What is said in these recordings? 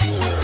y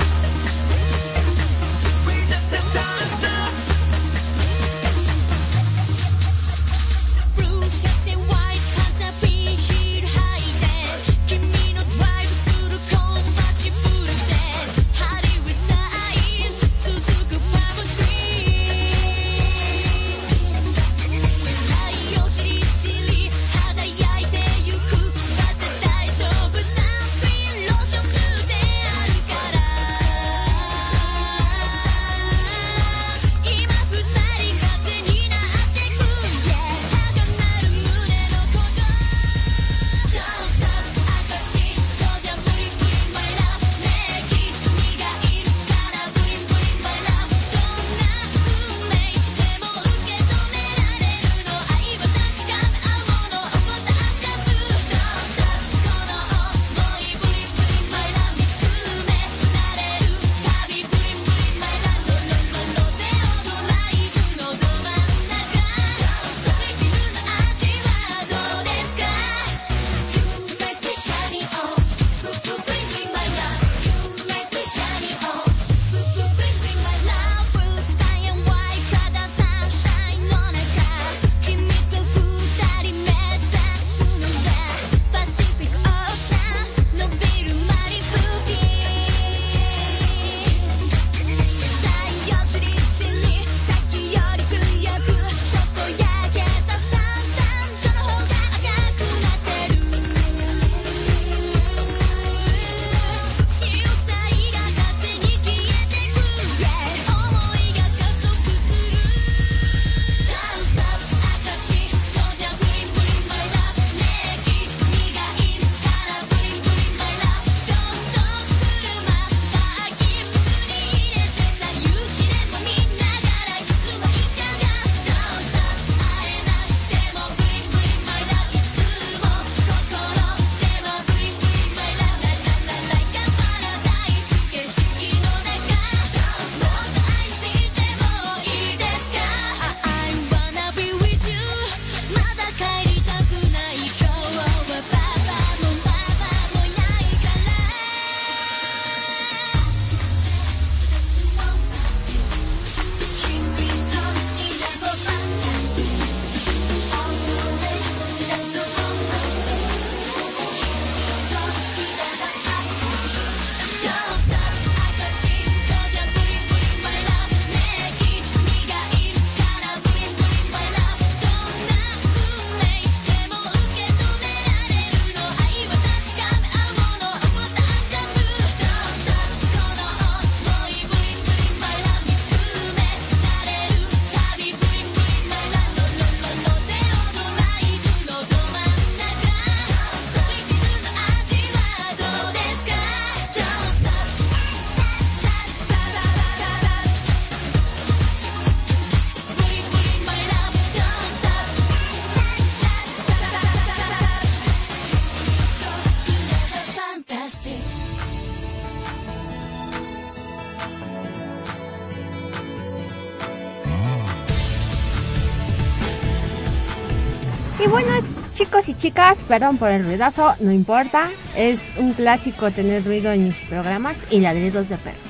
chicas, perdón por el ruidazo, no importa. Es un clásico tener ruido en mis programas y ladridos de perros.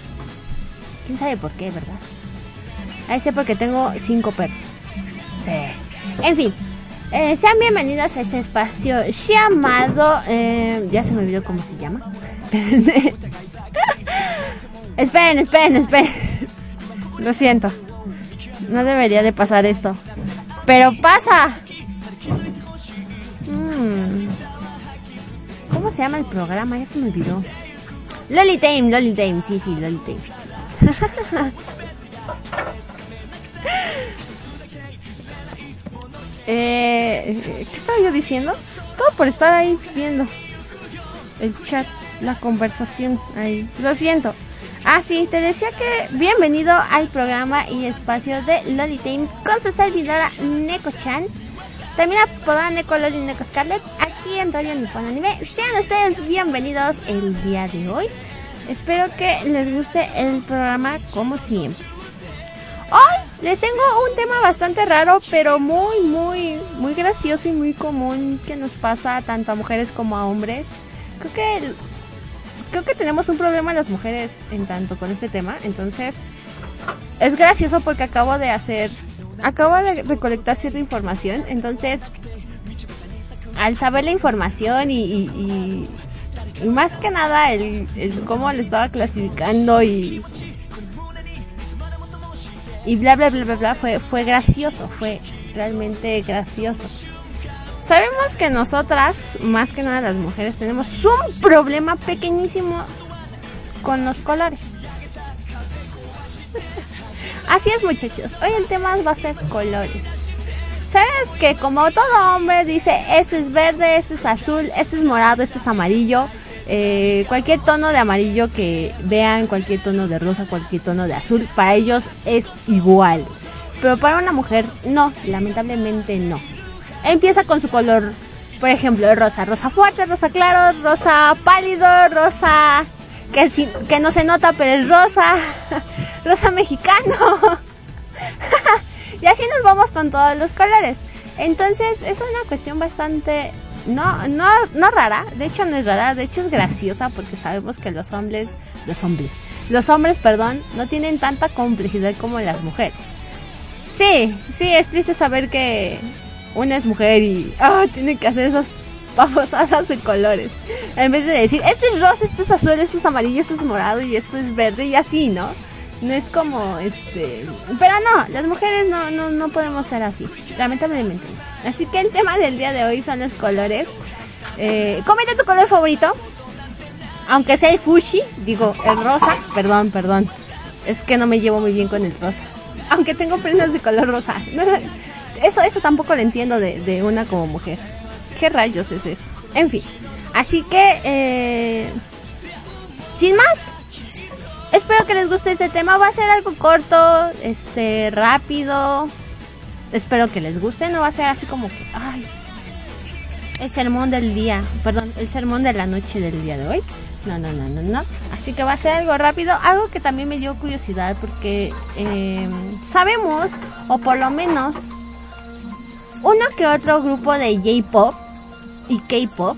¿Quién sabe por qué, verdad? Ahí sé porque tengo cinco perros. Sí. En fin, eh, sean bienvenidos a este espacio llamado... Eh, ya se me olvidó cómo se llama. Esperen. esperen, esperen, esperen. Lo siento. No debería de pasar esto. Pero pasa. Se llama el programa? Ya se me olvidó. Loli Time, Loli Time, sí, sí, Loli Time. eh, ¿Qué estaba yo diciendo? Todo por estar ahí viendo el chat, la conversación ahí. Lo siento. Ah, sí, te decía que bienvenido al programa y espacio de Loli Time con su servidora Neko-chan. También apodada Neko Loli Neko Scarlet en Radio Nippon Anime. Sean ustedes bienvenidos el día de hoy. Espero que les guste el programa como siempre. Hoy Les tengo un tema bastante raro, pero muy, muy, muy gracioso y muy común que nos pasa tanto a mujeres como a hombres. Creo que creo que tenemos un problema las mujeres en tanto con este tema, entonces es gracioso porque acabo de hacer acabo de recolectar cierta información, entonces al saber la información y, y, más que nada el, cómo le estaba clasificando y y bla bla bla bla bla fue, fue gracioso, fue realmente gracioso. Sabemos que nosotras, más que nada las mujeres, tenemos un problema pequeñísimo con los colores. Así es muchachos, hoy el tema va a ser colores. Sabes que como todo hombre dice, este es verde, este es azul, este es morado, este es amarillo, eh, cualquier tono de amarillo que vean, cualquier tono de rosa, cualquier tono de azul, para ellos es igual. Pero para una mujer, no, lamentablemente no. Empieza con su color, por ejemplo, rosa, rosa fuerte, rosa claro, rosa pálido, rosa que, que no se nota, pero es rosa, rosa mexicano. y así nos vamos con todos los colores. Entonces es una cuestión bastante no, no, no rara, de hecho no es rara, de hecho es graciosa porque sabemos que los hombres, los hombres, los hombres, perdón, no tienen tanta complejidad como las mujeres. Sí, sí, es triste saber que una es mujer y ah, tiene que hacer esas pavosadas de colores. En vez de decir, este es rosa, este es azul, este es amarillo, este es morado y esto es verde y así, ¿no? No es como, este... Pero no, las mujeres no, no, no podemos ser así, lamentablemente Así que el tema del día de hoy son los colores. Eh, comenta tu color favorito. Aunque sea el fushi, digo, el rosa. Perdón, perdón. Es que no me llevo muy bien con el rosa. Aunque tengo prendas de color rosa. eso, eso tampoco lo entiendo de, de, una como mujer. ¿Qué rayos es eso? En fin. Así que, eh, sin más. Espero que les guste este tema. Va a ser algo corto, este, rápido espero que les guste, no va a ser así como que, ay, el sermón del día, perdón, el sermón de la noche del día de hoy. No, no, no, no, no. Así que va a ser algo rápido, algo que también me dio curiosidad porque em, sabemos, o por lo menos, uno que otro grupo de J-pop y K-pop,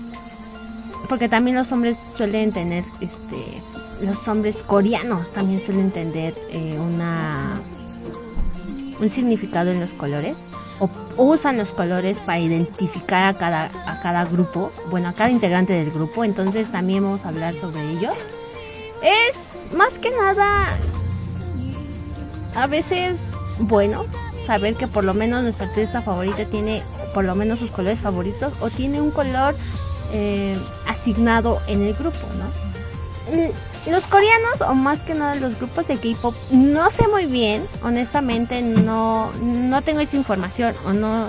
porque también los hombres suelen tener, este, los hombres coreanos también suelen tener eh, una un significado en los colores o usan los colores para identificar a cada, a cada grupo, bueno, a cada integrante del grupo, entonces también vamos a hablar sobre ellos. Es más que nada a veces bueno saber que por lo menos nuestra artista favorita tiene por lo menos sus colores favoritos o tiene un color eh, asignado en el grupo, ¿no? Mm, los coreanos, o más que nada los grupos de K-pop, no sé muy bien, honestamente no, no tengo esa información o no,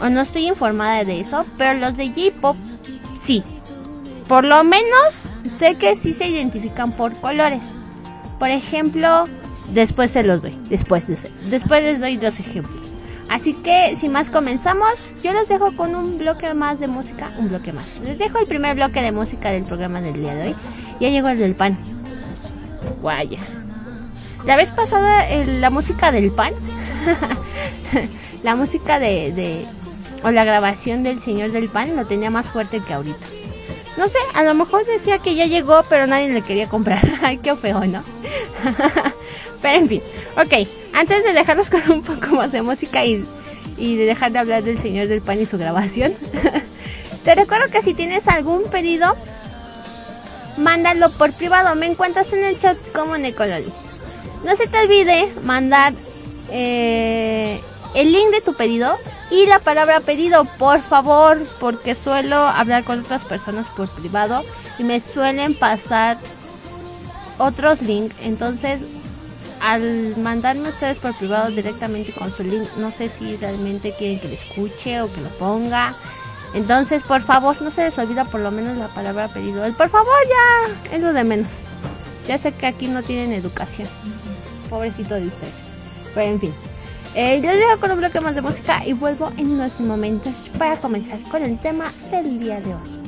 o no estoy informada de eso, pero los de J-pop sí. Por lo menos sé que sí se identifican por colores. Por ejemplo, después se los doy, después, después les doy dos ejemplos. Así que, sin más comenzamos, yo les dejo con un bloque más de música, un bloque más. Les dejo el primer bloque de música del programa del día de hoy. Ya llegó el del pan. Guaya. La vez pasada la música del pan, la música de, o la grabación del señor del pan lo tenía más fuerte que ahorita. No sé, a lo mejor decía que ya llegó, pero nadie le quería comprar. Ay, qué feo, ¿no? pero en fin, ok. Antes de dejarlos con un poco más de música y, de dejar de hablar del señor del pan y su grabación, te recuerdo que si tienes algún pedido mándalo por privado. Me encuentras en el chat como Necololi. No se te olvide mandar eh, el link de tu pedido y la palabra pedido, por favor, porque suelo hablar con otras personas por privado y me suelen pasar otros links. Entonces, al mandarme ustedes por privado directamente con su link, no sé si realmente quieren que lo escuche o que lo ponga. Entonces, por favor, no se les olvida por lo menos la palabra pedido. Por favor ya es lo de menos. Ya sé que aquí no tienen educación. Pobrecito de ustedes. Pero en fin. Eh, yo dejo con un bloque más de música y vuelvo en unos momentos para comenzar con el tema del día de hoy.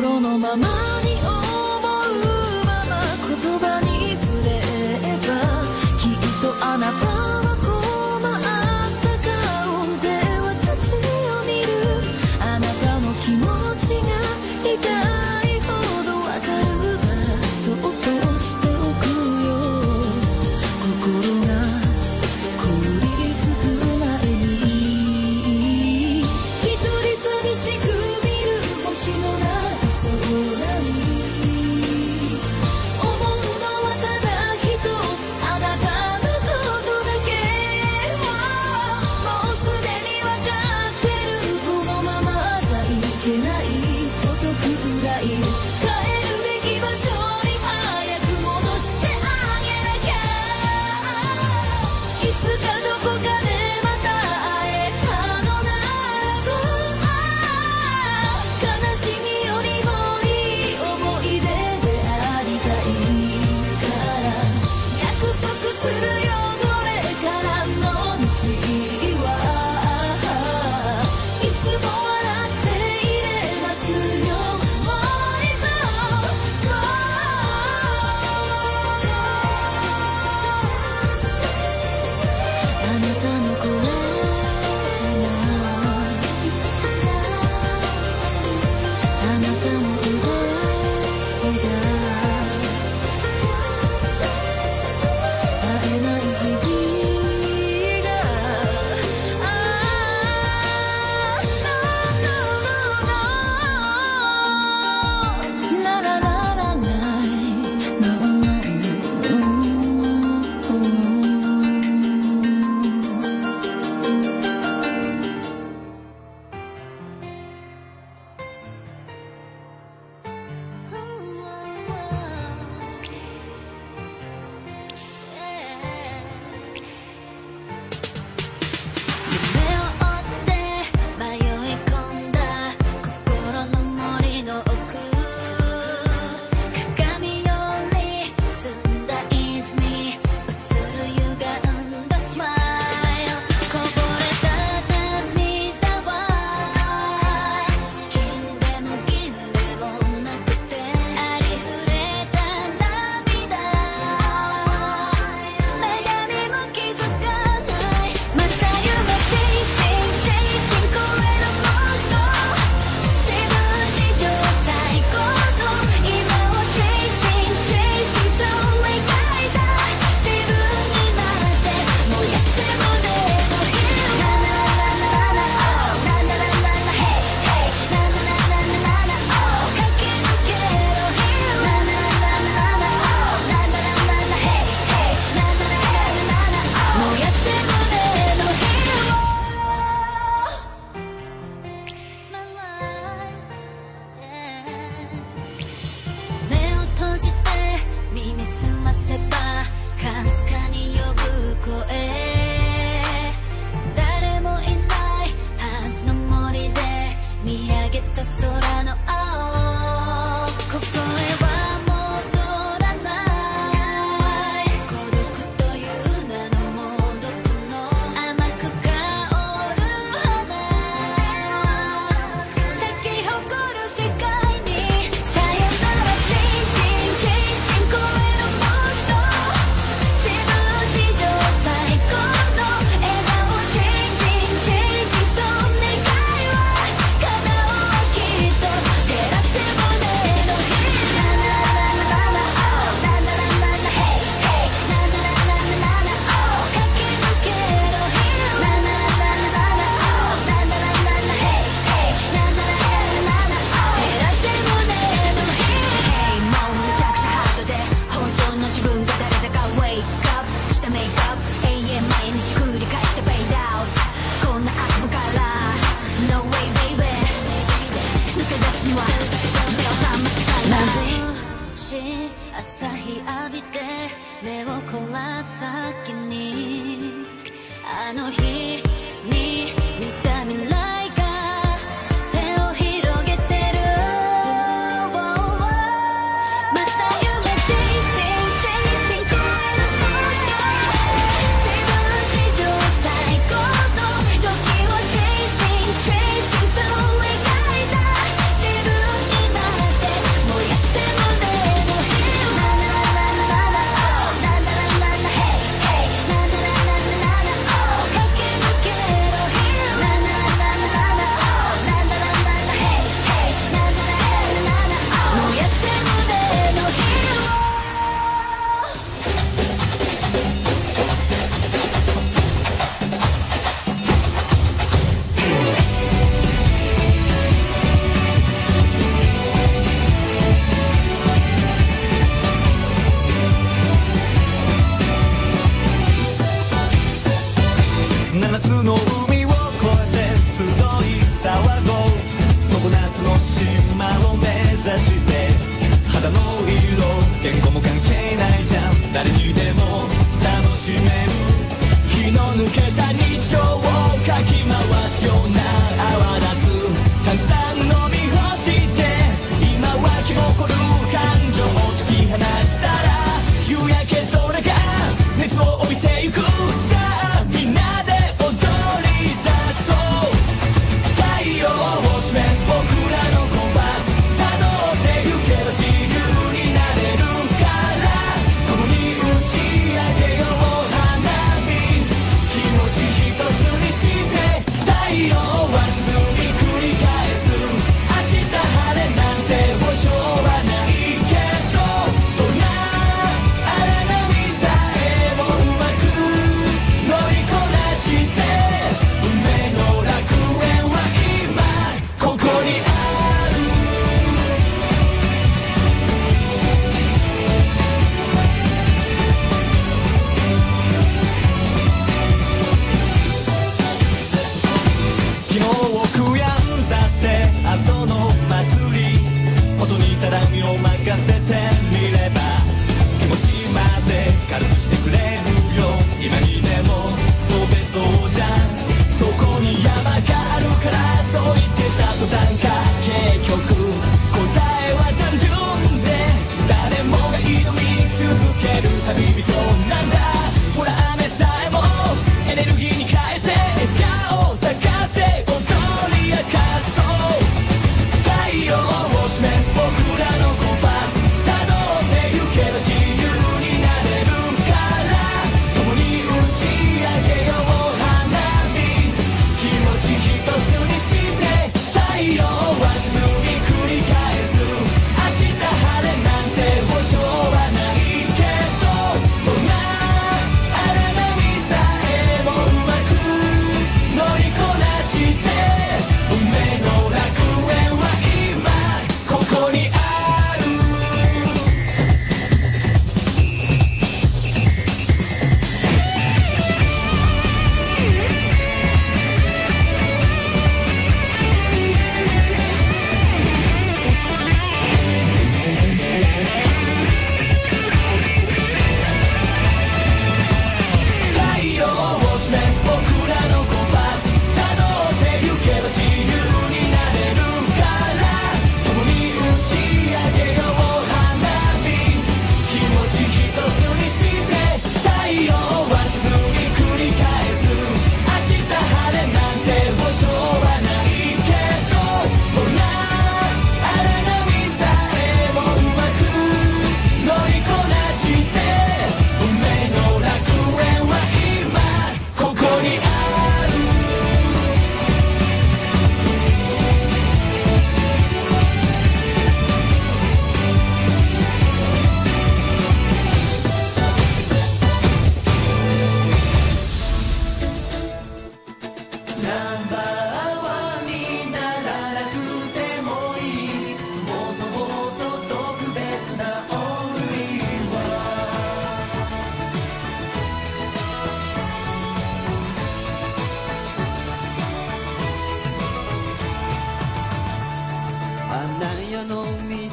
心のまま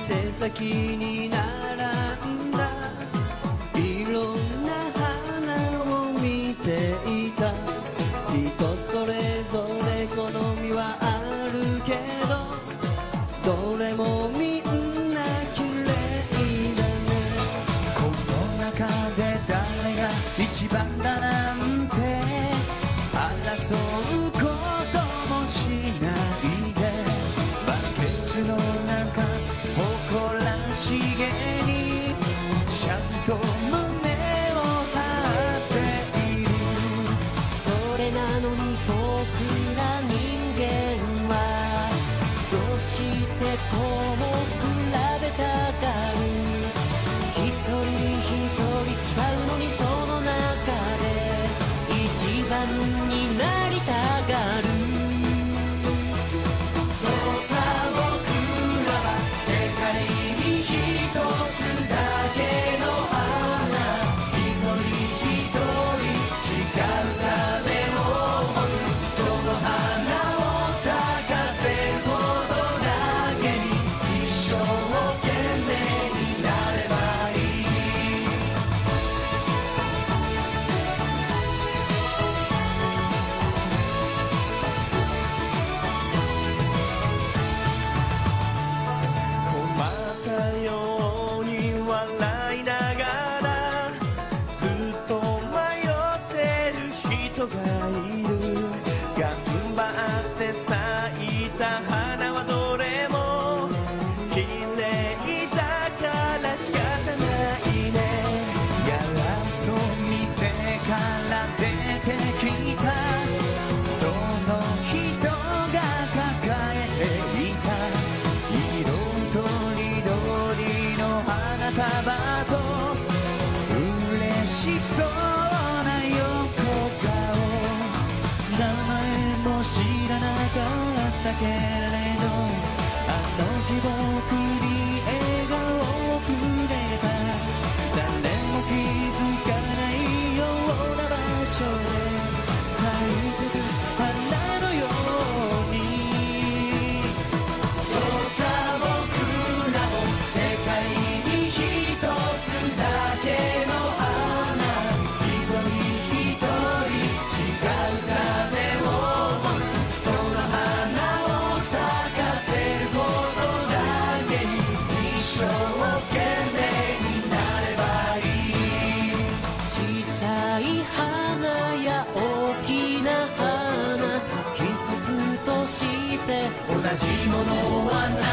背先にならない no one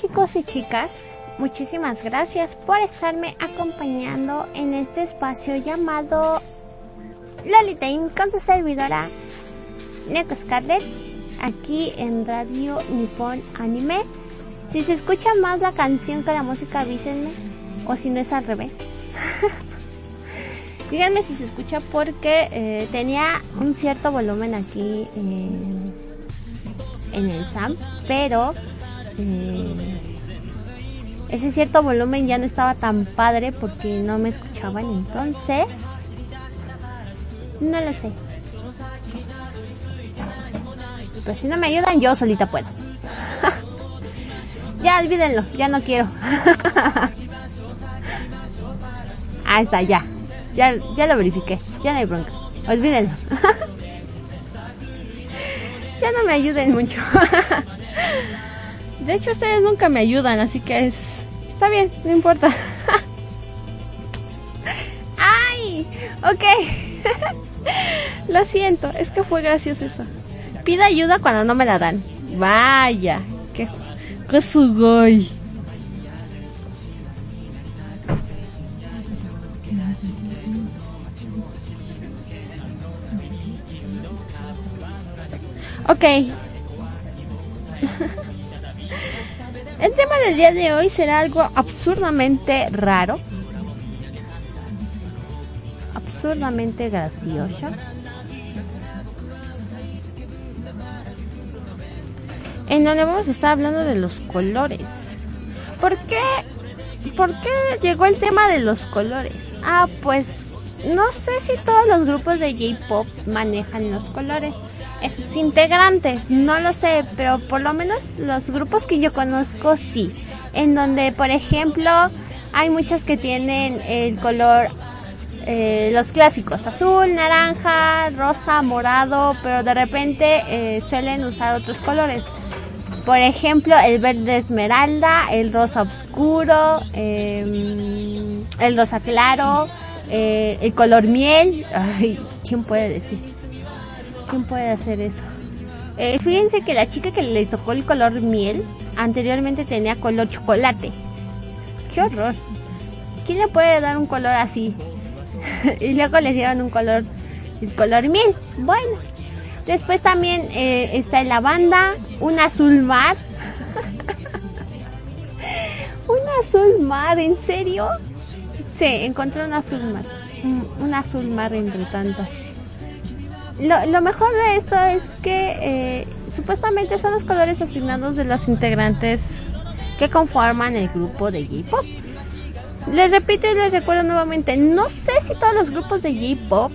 chicos y chicas, muchísimas gracias por estarme acompañando en este espacio llamado Lolitain con su servidora Neko Scarlett aquí en Radio Nippon Anime. Si se escucha más la canción que la música, avísenme o si no es al revés. Díganme si se escucha porque eh, tenía un cierto volumen aquí en el SAM, pero ese cierto volumen ya no estaba tan padre porque no me escuchaban entonces no lo sé. Pero si no me ayudan yo solita puedo. Ya olvídenlo ya no quiero. Ahí está ya. Ya ya lo verifiqué ya no hay bronca. Olvídenlo. Ya no me ayuden mucho de hecho, ustedes nunca me ayudan, así que es... Está bien, no importa. ¡Ay! Ok. Lo siento, es que fue gracioso eso. Pida ayuda cuando no me la dan. Vaya, qué, qué sugoi. Ok, El tema del día de hoy será algo absurdamente raro. Absurdamente gracioso. En donde vamos a estar hablando de los colores. ¿Por qué? ¿Por qué llegó el tema de los colores? Ah, pues no sé si todos los grupos de J-Pop manejan los colores sus integrantes, no lo sé, pero por lo menos los grupos que yo conozco sí, en donde por ejemplo hay muchos que tienen el color, eh, los clásicos, azul, naranja, rosa, morado, pero de repente eh, suelen usar otros colores. Por ejemplo, el verde esmeralda, el rosa oscuro, em, el rosa claro, eh, el color miel. Ay, ¿quién puede decir? ¿Quién puede hacer eso? Eh, fíjense que la chica que le tocó el color miel anteriormente tenía color chocolate. ¡Qué horror! ¿Quién le puede dar un color así? y luego le dieron un color, el color miel. Bueno, después también eh, está el lavanda, un azul mar. un azul mar, ¿en serio? Sí, encontré un azul mar. Un azul mar entre tantas lo, mejor de esto es que eh, supuestamente son los colores asignados de los integrantes que conforman el grupo de J-Pop. Les repito y les recuerdo nuevamente, no sé si todos los grupos de J-Pop,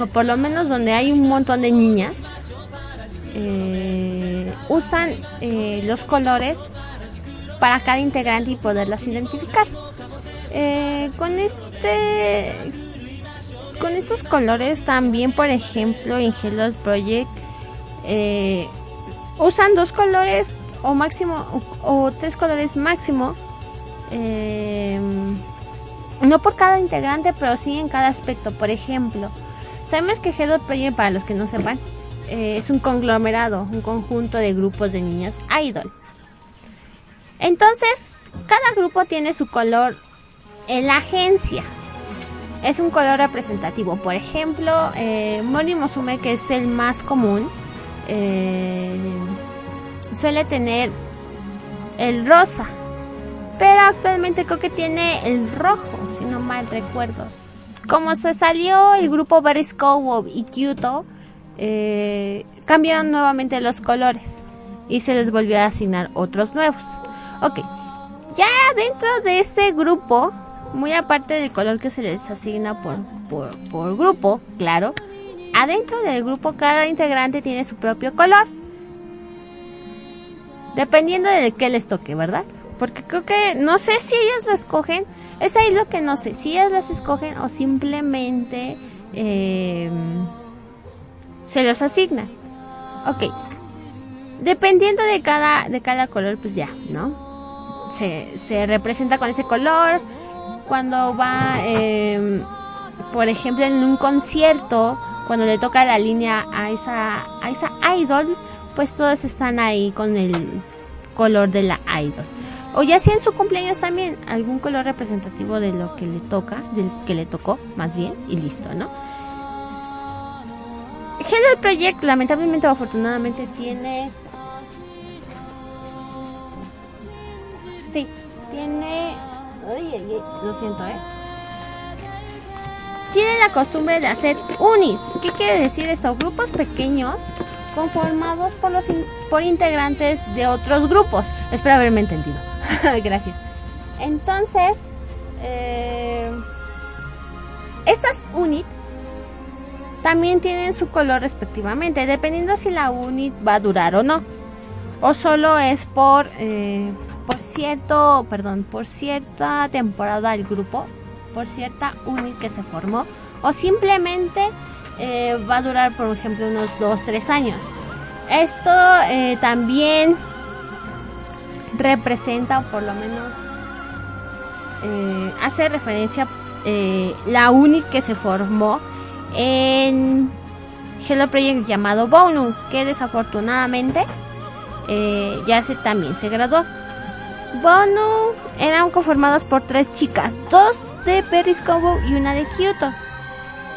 o por lo menos donde hay un montón de niñas, eh, usan eh, los colores para cada integrante y poderlas identificar. con este con estos colores también, por ejemplo, en Hello Project eh, usan dos colores o máximo o, tres colores máximo. Eh, no por cada integrante, pero sí en cada aspecto. Por ejemplo, sabemos que Hello Project, para los que no sepan, eh, es un conglomerado, un conjunto de grupos de niñas idol. Entonces, cada grupo tiene su color en la agencia es un color representativo. Por ejemplo, eh, Mori Mosume, que es el más común, eh, suele tener el rosa. Pero actualmente creo que tiene el rojo, si no mal recuerdo. Como se salió el grupo Berisco y Kyoto, eh, cambiaron nuevamente los colores y se les volvió a asignar otros nuevos. Ok, ya dentro de este grupo muy aparte del color que se les asigna por, por, grupo, claro, adentro del grupo cada integrante tiene su propio color. Dependiendo de qué les toque, ¿verdad? Porque creo que no sé si ellas lo escogen. Es ahí lo que no sé. Si ellas las escogen o simplemente eh, se los asignan. Ok. Dependiendo de cada, de cada color, pues ya, ¿no? Se, se representa con ese color cuando va, em, por ejemplo, en un concierto, cuando le toca la línea a esa, a esa idol, pues todos están ahí con el color de la idol. O ya sea en su cumpleaños también, algún color representativo de lo que le toca, del que le tocó, más bien, y listo, ¿no? Hello Project, lamentablemente o afortunadamente, tiene. Sí, tiene lo siento, ¿eh? Tienen la costumbre de hacer units. ¿Qué quiere decir esto? Grupos pequeños conformados por los por integrantes de otros grupos. Espero haberme entendido. Gracias. Entonces, eh, estas units también tienen su color respectivamente, dependiendo si la unit va a durar o no. O solo es por eh, por cierto, perdón, por cierta temporada del grupo, por cierta unit que se formó, o simplemente eh, va a durar, por ejemplo, unos 2-3 años. Esto eh, también representa, o por lo menos eh, hace referencia la unit que se formó en Hello Project llamado Bonu, que desafortunadamente ya se también se graduó. Bono eran conformados por tres chicas, dos de Paris y una de Kyoto.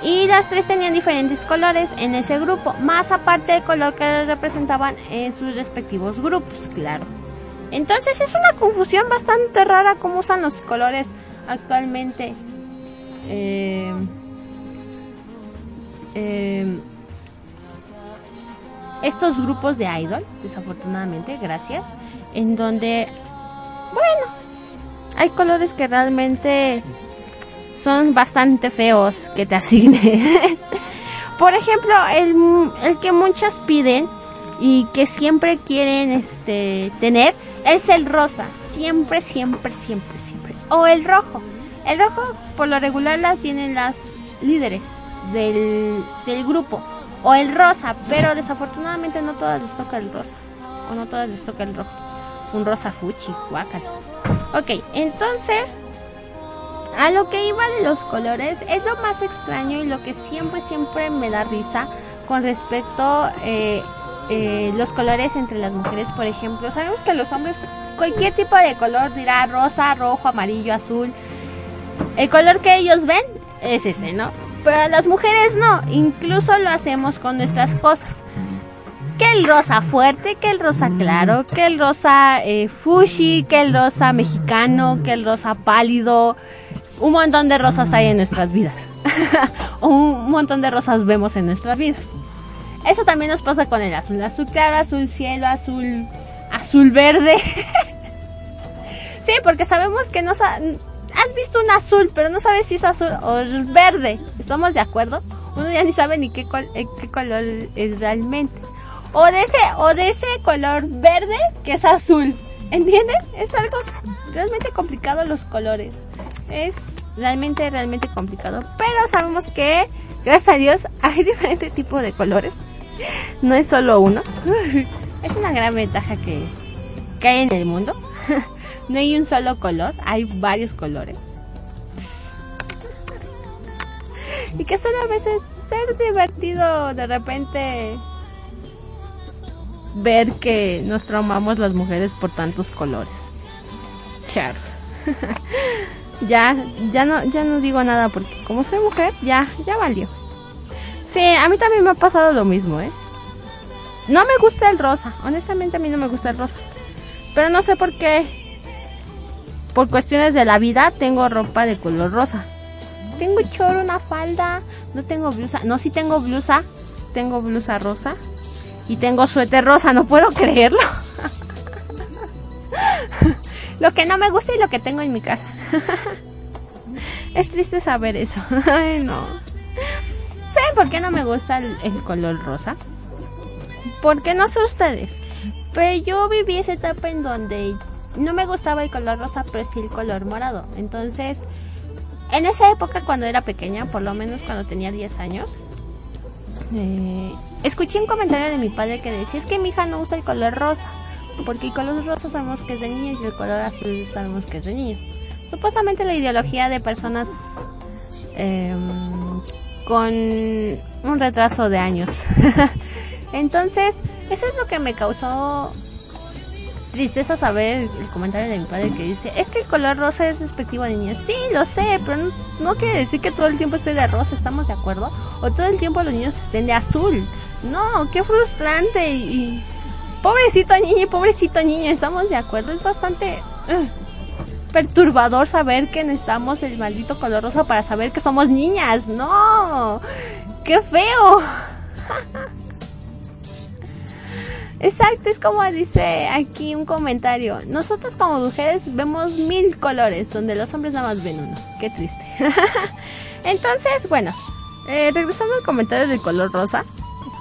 Y las tres tenían diferentes colores en ese grupo, más aparte del color que representaban en sus respectivos grupos, claro. Entonces es una confusión bastante rara cómo usan los colores actualmente. Eh, eh, estos grupos de idol, desafortunadamente, gracias, en donde, bueno, hay colores que realmente son bastante feos que te asigne. Por ejemplo, el, el, que muchas piden y que siempre quieren este tener es el rosa, siempre, siempre, siempre, siempre. O el rojo. El rojo por lo regular la tienen las líderes del, del grupo o el rosa, pero desafortunadamente no todas les toca el rosa, o no todas les toca el rojo. Un rosa fuchi, guacal. Ok, entonces, a lo que iba de los colores, es lo más extraño y lo que siempre, siempre me da risa con respecto eh, eh, los colores entre las mujeres, por ejemplo. Sabemos que los hombres, cualquier tipo de color dirá rosa, rojo, amarillo, azul. El color que ellos ven es ese, ¿no? pero las mujeres no, incluso lo hacemos con nuestras cosas. El rosa fuerte, que el rosa claro, que el rosa eh, fushi, que el rosa mexicano, que el rosa pálido. Un montón de rosas hay en nuestras vidas. un montón de rosas vemos en nuestras vidas. Eso también nos pasa con el azul. Azul claro, azul cielo, azul, azul verde. sí, porque sabemos que no, has visto un azul, pero no sabes si es azul o verde. ¿Estamos de acuerdo? Uno ya ni sabe ni qué, eh, qué color es realmente. O de ese, o de ese color verde que es azul. ¿Entienden? Es algo realmente complicado los colores. Es realmente, realmente complicado. Pero sabemos que, gracias a Dios, hay diferentes tipos de colores. No es solo uno. Es una gran ventaja que, que hay en el mundo. No hay un solo color, hay varios colores. Y que suele a veces ser divertido de repente ver que nos traumamos las mujeres por tantos colores. Charos. ya, ya no, ya no digo nada porque como soy mujer, ya, ya valió. Sí, a mí también me ha pasado lo mismo, ¿eh? No me gusta el rosa, honestamente a mí no me gusta el rosa. Pero no sé por qué por cuestiones de la vida tengo ropa de color rosa. Tengo choro, una falda, no tengo blusa, no, sí tengo blusa, tengo blusa rosa y tengo suéter rosa, no puedo creerlo. lo que no me gusta y lo que tengo en mi casa. es triste saber eso. Ay, no. ¿Saben por qué no me gusta el, el color rosa? Porque no sé ustedes, pero yo viví esa etapa en donde no me gustaba el color rosa, pero sí el color morado. Entonces, en esa época cuando era pequeña, por lo menos cuando tenía 10 años, eh, escuché un comentario de mi padre que decía, es que mi hija no gusta el color rosa, porque el color rosa sabemos que es de niños y el color azul sabemos que es de niños. Supuestamente la ideología de personas em, con un retraso de años. Entonces, eso es lo que me causó tristeza saber el comentario de mi padre que dice, es que el color rosa es respectivo de niños. Sí, lo sé, pero no, quiere decir que todo el tiempo esté de rosa, ¿estamos de acuerdo? O todo el tiempo los niños estén de azul. No, qué frustrante y... Pobrecito niño pobrecito niño, ¿estamos de acuerdo? Es bastante... perturbador saber que necesitamos el maldito color rosa para saber que somos niñas. No, qué feo. Exacto, es como dice aquí un comentario. Nosotros como mujeres vemos mil colores, donde los hombres nada más ven uno. Qué triste. Entonces, bueno, eh, regresando al comentario del color rosa.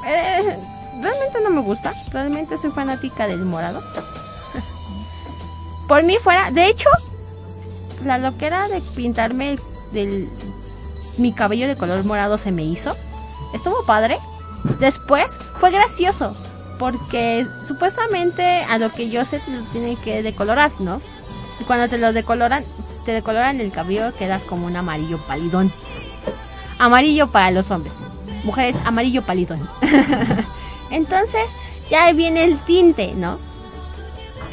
Eh, realmente no me gusta. Realmente soy fanática del morado. Por mí fuera, de hecho, la loquera de pintarme mi cabello de color morado se me hizo. Estuvo padre. Después fue gracioso porque supuestamente a lo que yo sé te lo tienen que decolorar, ¿no? Y cuando te lo decoloran, te decoloran el cabello, quedas como un amarillo palidón. Amarillo para los hombres. Mujeres, amarillo palidón. Entonces, ya viene el tinte, ¿no?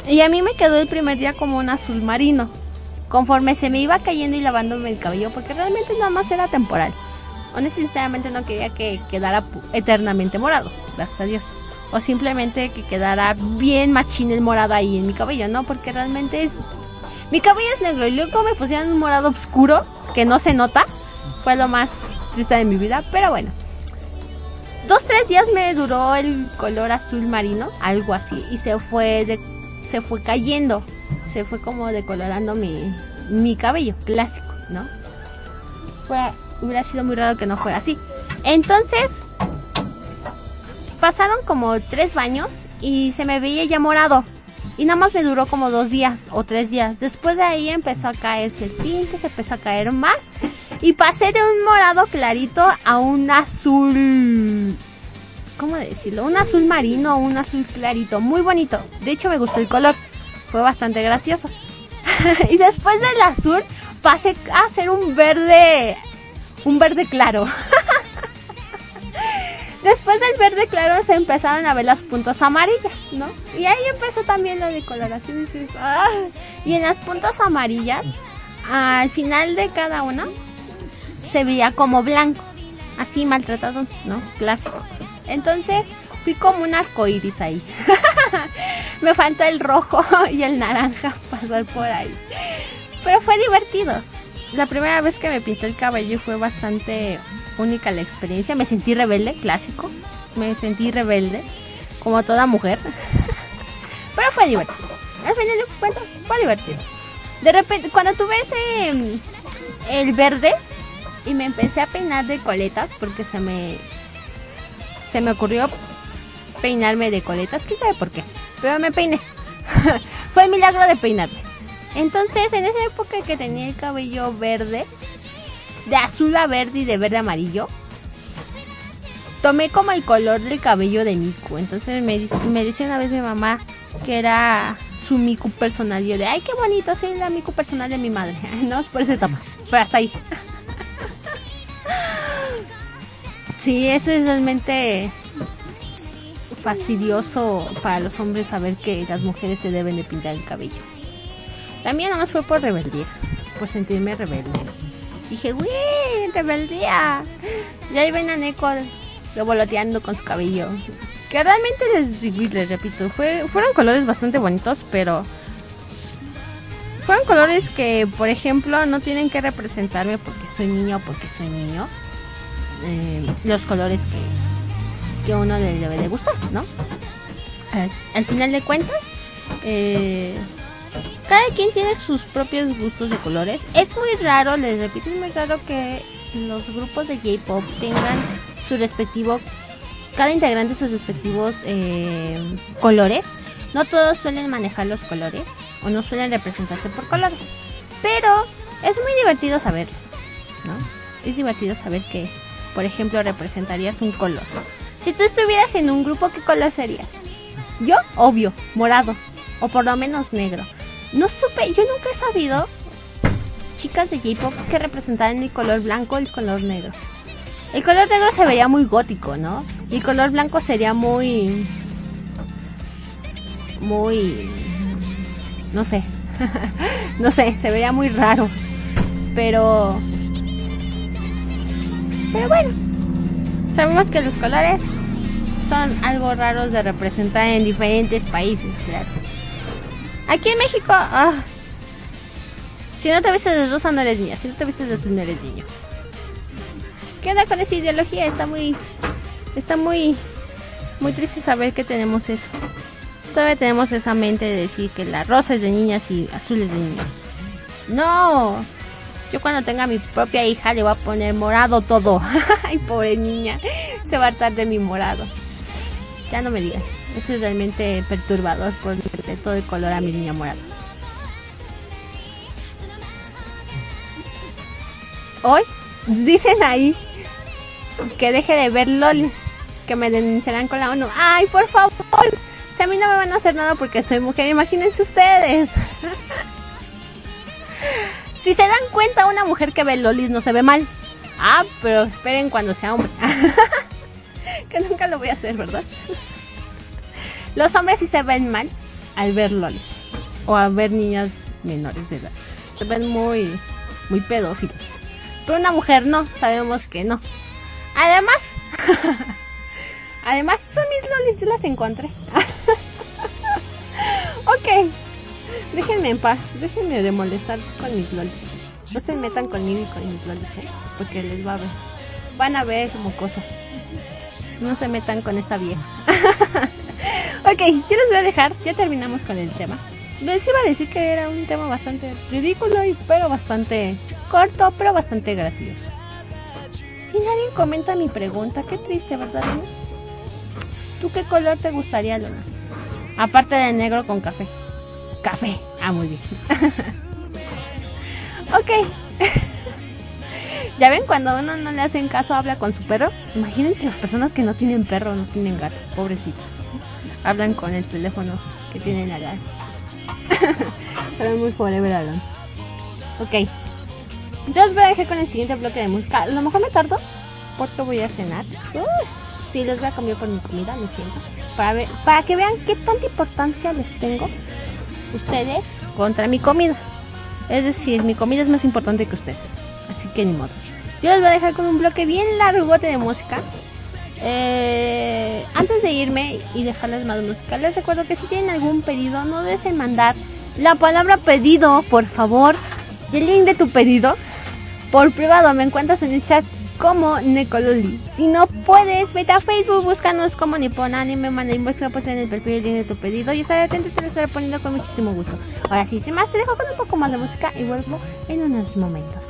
Y a mí me quedó el primer día como un azul marino. Conforme se me iba cayendo y lavándome el cabello, porque realmente nada más era temporal. Honestamente, sinceramente no quería que quedara eternamente morado, gracias a Dios. O simplemente que quedara bien machín el morado ahí en mi cabello, ¿no? Porque realmente es... Mi cabello es negro y luego me pusieron un morado oscuro que no se nota. Fue lo más triste de mi vida, pero bueno. Dos, tres días me duró el color azul marino, algo así, y se fue de, se fue cayendo, se fue como decolorando mi, mi cabello clásico, ¿no? hubiera sido muy raro que no fuera así. Entonces, pasaron como tres baños y se me veía ya morado. Y nada más me duró como dos días o tres días. Después de ahí empezó a caerse el tinte, se empezó a caer más. Y pasé de un morado clarito a un azul... ¿Cómo decirlo? Un azul marino, un azul clarito. Muy bonito. De hecho me gustó el color. Fue bastante gracioso. y después del azul pasé a hacer un verde... Un verde claro. Después del verde claro se empezaron a ver las puntas amarillas, ¿no? Y ahí empezó también la decoloración. Y, dices, ¡ah! y en las puntas amarillas, al final de cada una, se veía como blanco, así maltratado, ¿no? Clásico. Entonces fui como un arcoíris ahí. Me faltó el rojo y el naranja pasar por ahí. Pero fue divertido. La primera vez que me pinté el cabello fue bastante única la experiencia. Me sentí rebelde, clásico. Me sentí rebelde, como toda mujer. Pero fue divertido. Al final de cuentas, fue divertido. De repente, cuando tuve ese. Mm, el verde, y me empecé a peinar de coletas, porque se me. Se me ocurrió peinarme de coletas, quién sabe por qué. Pero me peiné. fue el milagro de peinarme. Entonces, en esa época que tenía el cabello verde, de azul a verde y de verde a amarillo. Tomé como el color del cabello de Miku. Entonces me, me decía una vez mi mamá que era su Miku personal. Yo de, ay, qué bonito, soy la Miku personal de mi madre. No, es por ese toma. Pero hasta ahí. Sí, eso es realmente fastidioso para los hombres saber que las mujeres se deben de pintar el cabello. La mía más fue por rebeldía, por sentirme rebelde. Dije, ¡uy! ¡Rebeldía! Y ahí ven a Neko revoloteando con su cabello. Que realmente les, les repito, fue, fueron colores bastante bonitos, pero fueron colores que, por ejemplo, no tienen que representarme porque soy niño o porque soy niño. Eh, los colores que, que uno le debe de gustar, ¿no? al final de cuentas, eh, cada quien tiene sus propios gustos de colores. Es muy raro, les repito, es muy raro que los grupos de J-pop tengan su respectivo, cada integrante sus respectivos eh, colores. No todos suelen manejar los colores o no suelen representarse por colores. Pero es muy divertido saberlo, ¿no? Es divertido saber que, por ejemplo, representarías un color. Si tú estuvieras en un grupo, ¿qué color serías? Yo, obvio, morado. O por lo menos negro. No supe, yo nunca he sabido chicas de J-pop que representaran el color blanco o el color negro. El color negro se vería muy gótico, ¿no? Y el color blanco sería muy. Muy. No sé. no sé, se vería muy raro. Pero. Pero bueno. Sabemos que los colores son algo raros de representar en diferentes países, claro. Aquí en México, ah, si no te vistes de rosa no eres niña, si no te vistes de azul no eres niño. ¿Qué onda con esa ideología? Está muy, está muy, muy triste saber que tenemos eso. Todavía tenemos esa mente de decir que la rosa es de niñas y azul es de niños. No, yo cuando tenga mi propia hija le voy a poner morado todo. Ay, pobre niña, se va a hartar de mi morado. Ya no me digas. Eso es realmente perturbador por todo el color a mi niña morada. Hoy dicen ahí que deje de ver lolis, que me denunciarán con la ONU. Ay, por favor, a mí no me van a hacer nada porque soy mujer, imagínense ustedes. si se dan cuenta, una mujer que ve lolis no se ve mal. Ah, pero esperen cuando sea hombre. que nunca lo voy a hacer, ¿verdad? Los hombres sí se ven mal al ver lolis o a ver niñas menores de edad. Se ven muy, muy pedófilos. Pero una mujer no, sabemos que no. Además, además son mis lolis, yo las encontré. ok, déjenme en paz, déjenme de molestar con mis lolis. No se metan conmigo y con mis lolis, ¿eh? Porque les va a ver. Van a ver como cosas. No se metan con esta vieja. ok, yo les voy a dejar, ya terminamos con el tema. Les iba a decir que era un tema bastante ridículo, y, pero bastante corto, pero bastante gracioso. Y nadie comenta mi pregunta. Qué triste, ¿verdad? ¿Tú qué color te gustaría, Luna? Aparte de negro con café. Café. Ah, muy bien. ok. ya ven, cuando uno no le hacen caso, habla con su perro. Imagínense las personas que no tienen perro, no tienen gato. Pobrecitos. Hablan con el teléfono que tienen allá. Se ve muy forever alone. Ok. Entonces voy a dejar con el siguiente bloque de música. A lo mejor me tardo porque voy a cenar. Sí, les voy a cambiar por mi comida, lo siento. Para, ver, para que vean qué tanta importancia les tengo ustedes contra mi comida. Es decir, mi comida es más importante que ustedes. Así que ni modo. Yo les voy a dejar con un bloque bien largote de música. Eh, antes de irme y dejarles más música, les recuerdo que si tienen algún pedido, no deseen mandar la palabra pedido, por favor. Y el link de tu pedido por privado. Me encuentras en el chat como Necololi. Si no puedes, vete a Facebook, búscanos como Nippon Anime, manda inbox, pues en el perfil de tu pedido y estaré atento te lo estaré poniendo con muchísimo gusto. Ahora sí, sin más, te dejo con un poco más de música y vuelvo en unos momentos.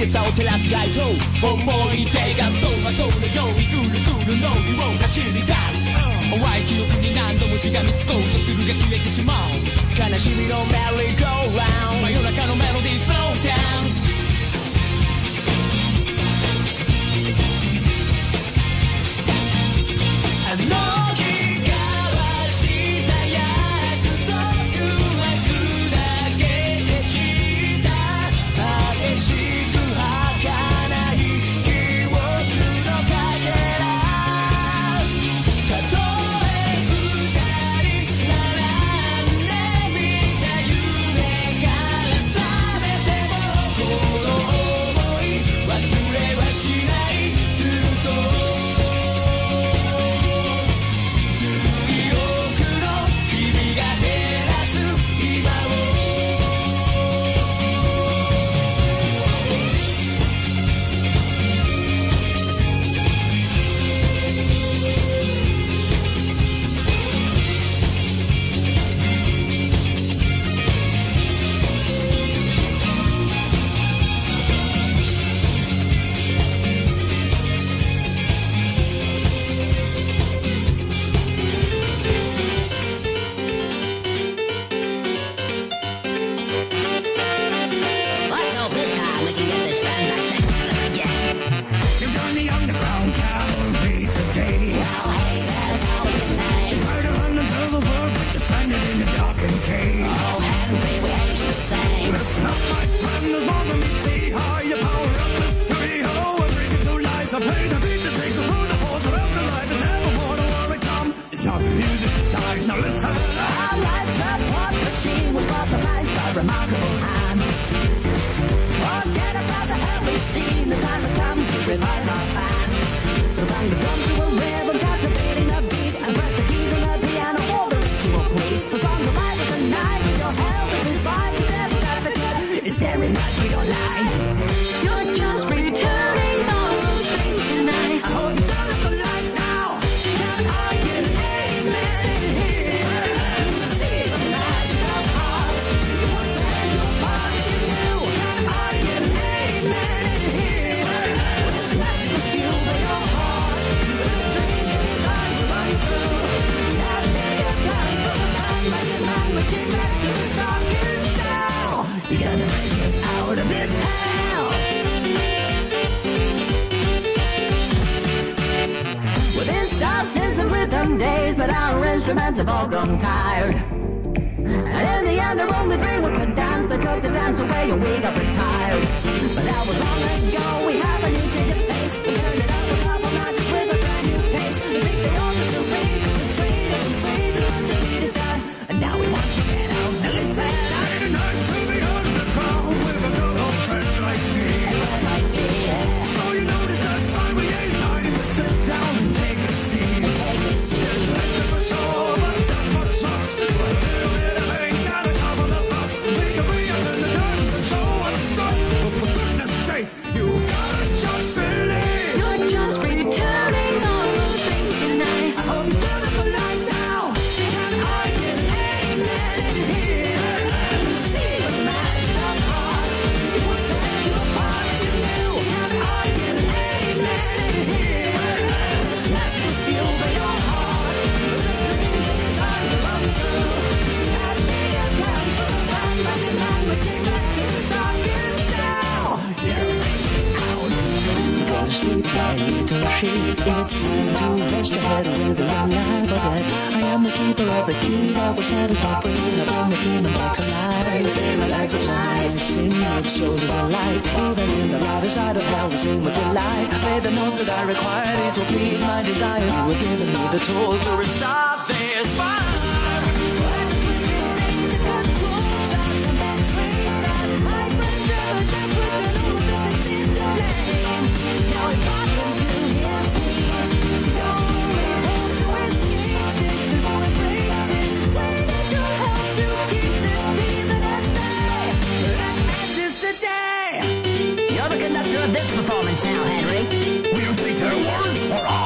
けさを照らす街灯思い出がそばそのようにぐるぐる伸びを走り出す。淡い記憶に何度もしがみつこうとするが消えてしまう。悲しみのメリーゴーラウンド真夜中のメロディースローダンス it shows is a light. Even in the brightest side of hell, we sing with delight. Made the notes that I require, these will please my desires. You have given me the tools to restore this fire. Henry. Will you take their word or ours?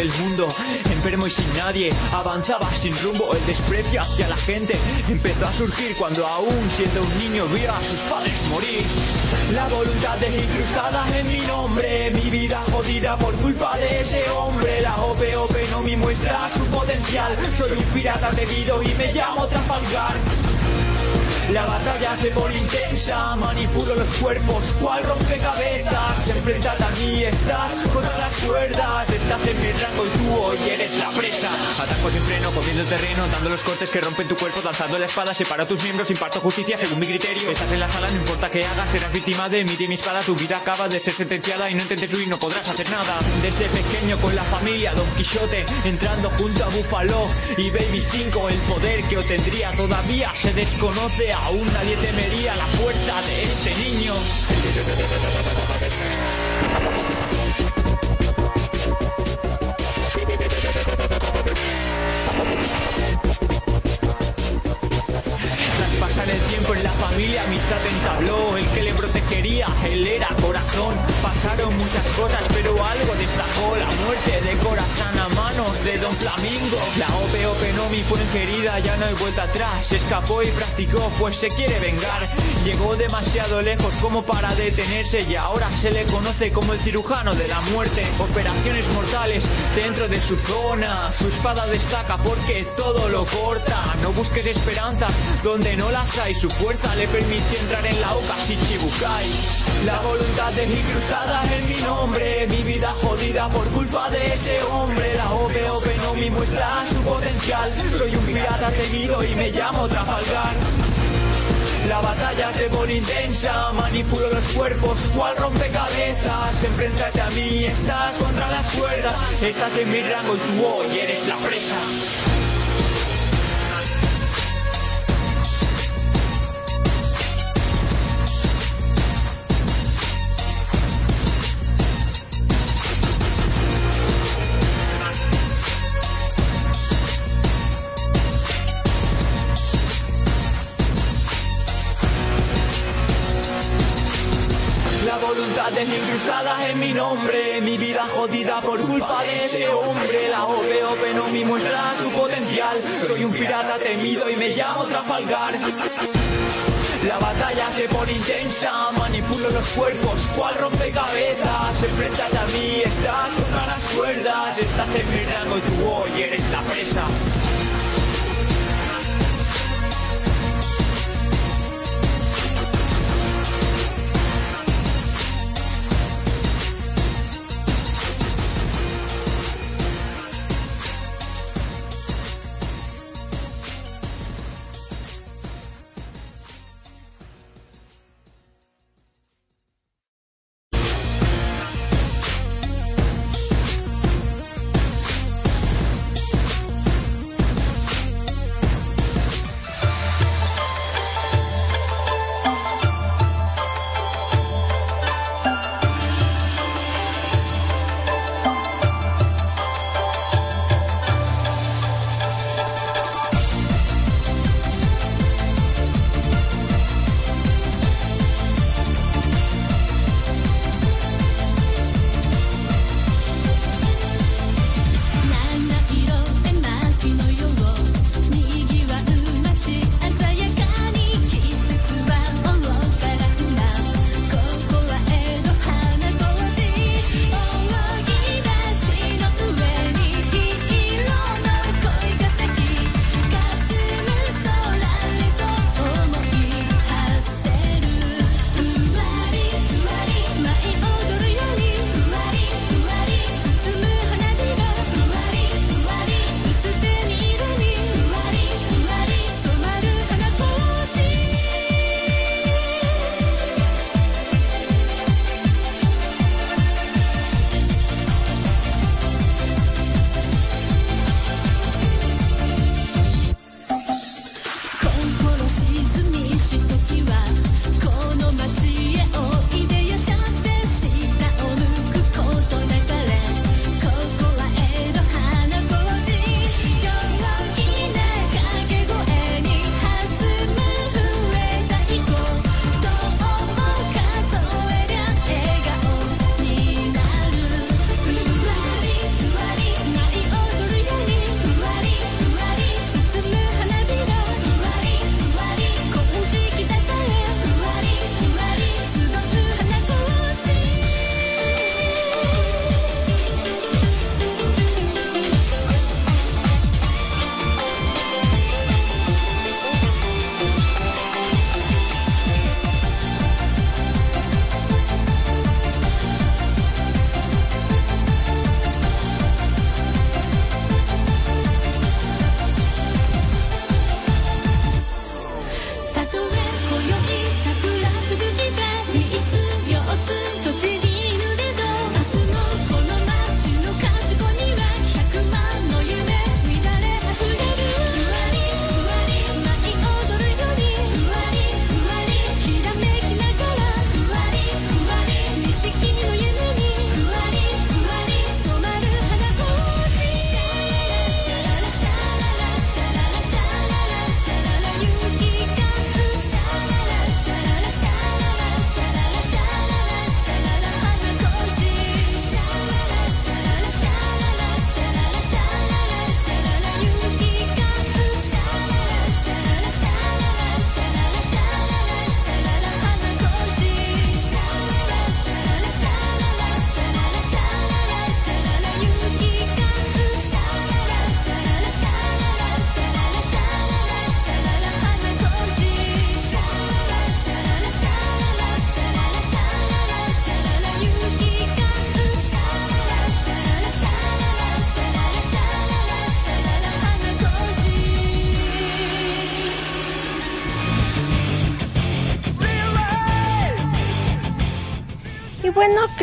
El mundo, enfermo y sin nadie, avanzaba sin rumbo. El desprecio hacia la gente empezó a surgir cuando aún siendo un niño vio a sus padres morir. La voluntad es incrustada en mi nombre, mi vida jodida por culpa de ese hombre. La OPOP no me muestra su potencial, soy un pirata debido y me llamo Trafalgar. La batalla se pone intensa, manipulo los cuerpos, cual rompecabezas. Enfrentate a mí, estás contra las cuerdas, estás en mi rango y tú hoy eres la presa. Ataco sin freno, comiendo el terreno, dando los cortes que rompen tu cuerpo, lanzando la espada, separo tus miembros, imparto justicia según mi criterio. Estás en la sala, no importa qué hagas, serás víctima de mi y mi espada. Tu vida acaba de ser sentenciada y no intentes huir, no podrás hacer nada. Desde pequeño con la familia, Don Quijote, entrando junto a Búfalo y Baby 5, el poder que obtendría todavía se desconoce. Aún nadie temería la fuerza de este niño. Tras pasar el tiempo en la familia, amistad entabló. El que le protegería, él era corazón. Pasaron muchas cosas, pero algo destacó. La muerte de corazón a manos de Don Flamingo. La OPOP no mi fue ingerida, ya no hay vuelta atrás. Se escapó y practicó, pues se quiere vengar. Llegó demasiado lejos como para detenerse y ahora se le conoce como el cirujano de la muerte. Operaciones mortales dentro de su zona. Su espada destaca porque todo lo corta. No busques esperanzas donde no las hay. Su fuerza le permitió entrar en la Oka Shichibukai. La voluntad es en mi nombre. Mi vida jodida por culpa de ese hombre. La OPOP no me muestra su potencial. Soy un pirata temido y me llamo Trafalgar. La batalla se pone intensa, manipulo los cuerpos, cual rompecabezas. Enfréntate a mí, estás contra las cuerdas, estás en mi rango y tú hoy eres la presa. Voluntad es incrustada en mi nombre, mi vida jodida por culpa de ese hombre. La OPOP no me muestra su potencial, soy un pirata temido y me llamo Trafalgar. La batalla se pone intensa, manipulo los cuerpos, cual rompecabezas. Enfréntate a mí, estás contra las cuerdas, estás en mi rango y tú hoy eres la presa.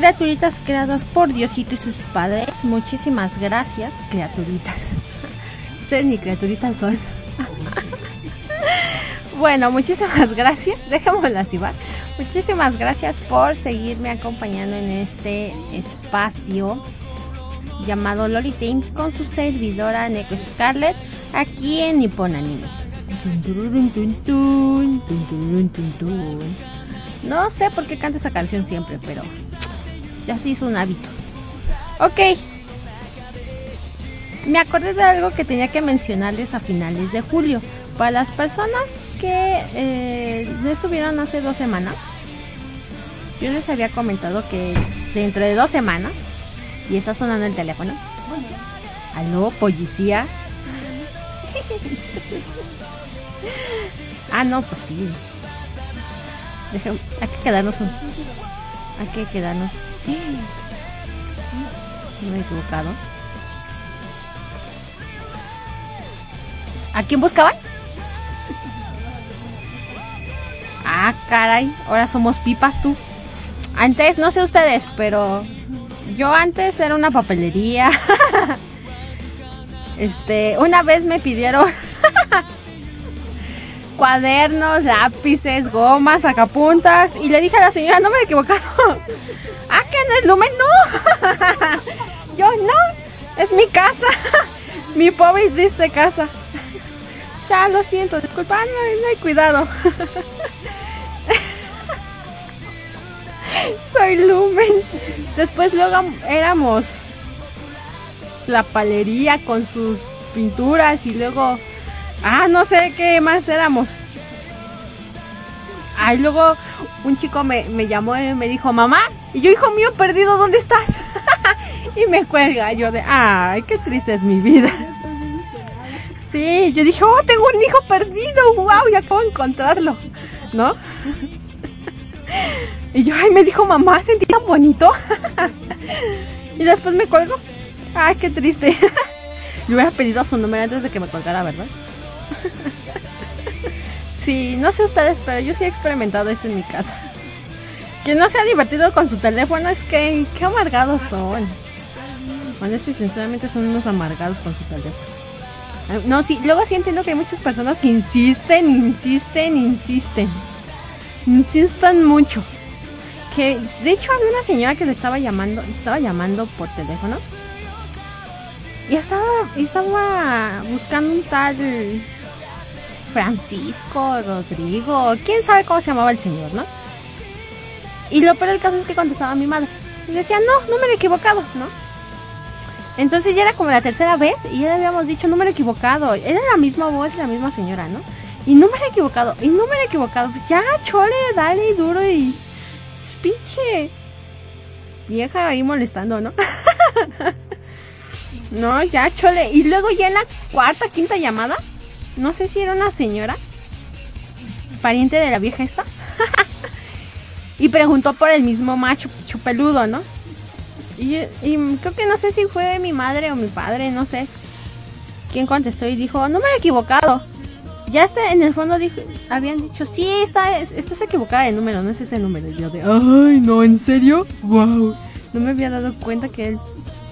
Criaturitas creadas por Diosito y sus padres, muchísimas gracias, criaturitas. Ustedes ni criaturitas son. bueno, muchísimas gracias, dejémoslo así, ¿va? Muchísimas gracias por seguirme acompañando en este espacio llamado Loli Team con su servidora Neko Scarlett aquí en Nippon Anime. No sé por qué canto esa canción siempre, pero ya se hizo un hábito. Ok. Me acordé de algo que tenía que mencionarles a finales de julio. Para las personas que eh, no estuvieron hace dos semanas, yo les había comentado que dentro de dos semanas, y está sonando el teléfono. Aló, policía. ah, no, pues sí. Hay que quedarnos un... Hay que quedarnos... No me he equivocado. ¿A quién buscaban? Ah, caray, ahora somos pipas tú. Antes, no sé ustedes, pero yo antes era una papelería. este, una vez me pidieron cuadernos, lápices, gomas, sacapuntas y le dije a la señora, no me he equivocado. No es Lumen, no. yo no, es mi casa. mi pobre triste casa. O sea, lo siento, disculpa, no, no hay cuidado. Soy Lumen. Después luego éramos la palería con sus pinturas y luego ah no sé qué más éramos. Ay, luego un chico me, me llamó y me dijo, mamá, y yo, hijo mío perdido, ¿dónde estás? y me cuelga, yo de, ay, qué triste es mi vida. Sí, yo dije, oh, tengo un hijo perdido, wow, y acabo de encontrarlo, ¿no? Y yo, ay, me dijo mamá, sentí tan bonito. y después me colgó. Ay, qué triste. Le hubiera pedido su número antes de que me colgara, ¿verdad? Sí, no sé ustedes, pero yo sí he experimentado eso en mi casa. Que no se ha divertido con su teléfono es que, qué amargados son. Honesto y sinceramente son unos amargados con su teléfono. Ah, No, sí, luego sí entiendo que hay muchas personas que insisten, insisten, insisten. Insistan mucho. Que de hecho había una señora que le estaba llamando, estaba llamando por teléfono. Y estaba, estaba buscando un tal Francisco, Rodrigo, quién sabe cómo se llamaba el señor, ¿no? Y lo peor del caso es que contestaba a mi madre. Y decía, no, número equivocado, ¿no? Entonces ya era como la tercera vez y ya le habíamos dicho número equivocado. Era la misma voz y la misma señora, ¿no? Y número equivocado, y número equivocado. Pues ya, chole, dale duro y. pues, Pinche. Vieja ahí molestando, ¿no? no, ya, chole. Y luego ya en la cuarta, quinta llamada, no sé si era una señora, pariente de la vieja esta, y preguntó por el mismo macho chupeludo, ¿no? Y, creo que no sé si fue mi madre o mi padre, no sé. ¿Quién contestó y dijo, número equivocado? Ya está, en el fondo dijo, habían dicho, sí, está, estás equivocada de número, no es ese número. Yo de, ay, no, ¿en serio? Wow. No me había dado cuenta que el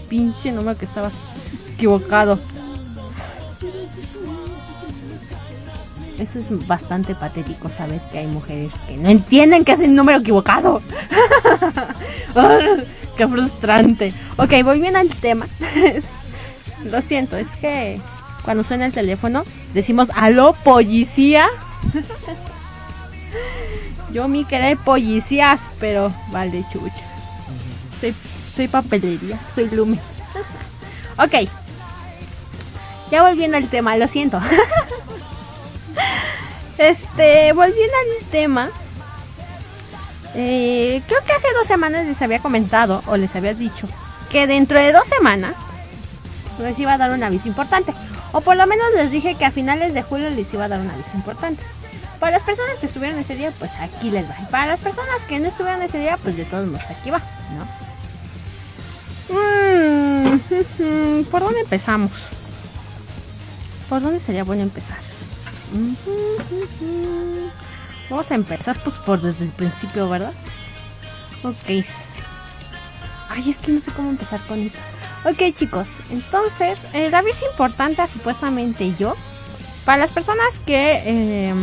pinche número que estaba equivocado. Eso es bastante patético saber que hay mujeres que no entienden que es el número equivocado. Qué frustrante. Ok, voy bien al tema. Lo siento, es que cuando suena el teléfono decimos aló policía. Yo mi querer policías, pero vale chucha. Soy, soy papelería, soy lume. ok. Ya volviendo al tema, lo siento. Este, volviendo al tema. Eh, creo que hace dos semanas les había comentado o les había dicho que dentro de dos semanas les iba a dar un aviso importante. O por lo menos les dije que a finales de julio les iba a dar un aviso importante. Para las personas que estuvieron ese día, pues aquí les va. Y para las personas que no estuvieron ese día, pues de todos modos aquí va, ¿no? Mm, ¿Por dónde empezamos? ¿Por dónde sería bueno empezar? Vamos a empezar pues por desde el principio, ¿verdad? Ok. Ay, es que no sé cómo empezar con esto. Ok, chicos, entonces, eh, la vez importante, supuestamente yo, para las personas que eh,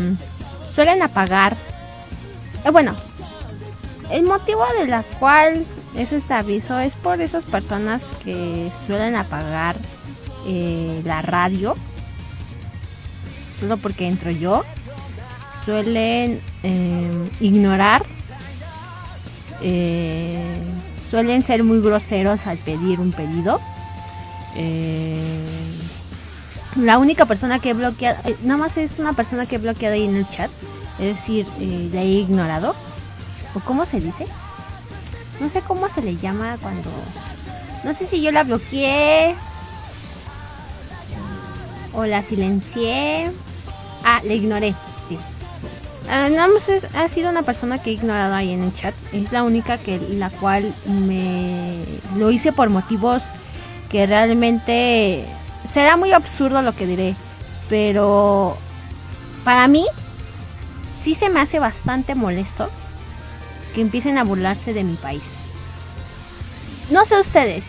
suelen apagar, eh, bueno, el motivo de la cual es este aviso es por esas personas que suelen apagar eh, la radio, solo porque entro yo, suelen eh, ignorar, eh, suelen ser muy groseros al pedir un pedido. Eh, la única persona que he bloqueado, eh, nada más es una persona que he bloqueado ahí en el chat, es decir, la he ignorado. ¿O cómo se dice? No sé cómo se le llama cuando... No sé si yo la bloqueé. O la silencié. Ah, la ignoré, sí. Ah, nada más es- ha sido una persona que he ignorado ahí en el chat. Es la única que la cual me lo hice por motivos que realmente será muy absurdo lo que diré. Pero para mí sí se me hace bastante molesto que empiecen a burlarse de mi país. No sé ustedes.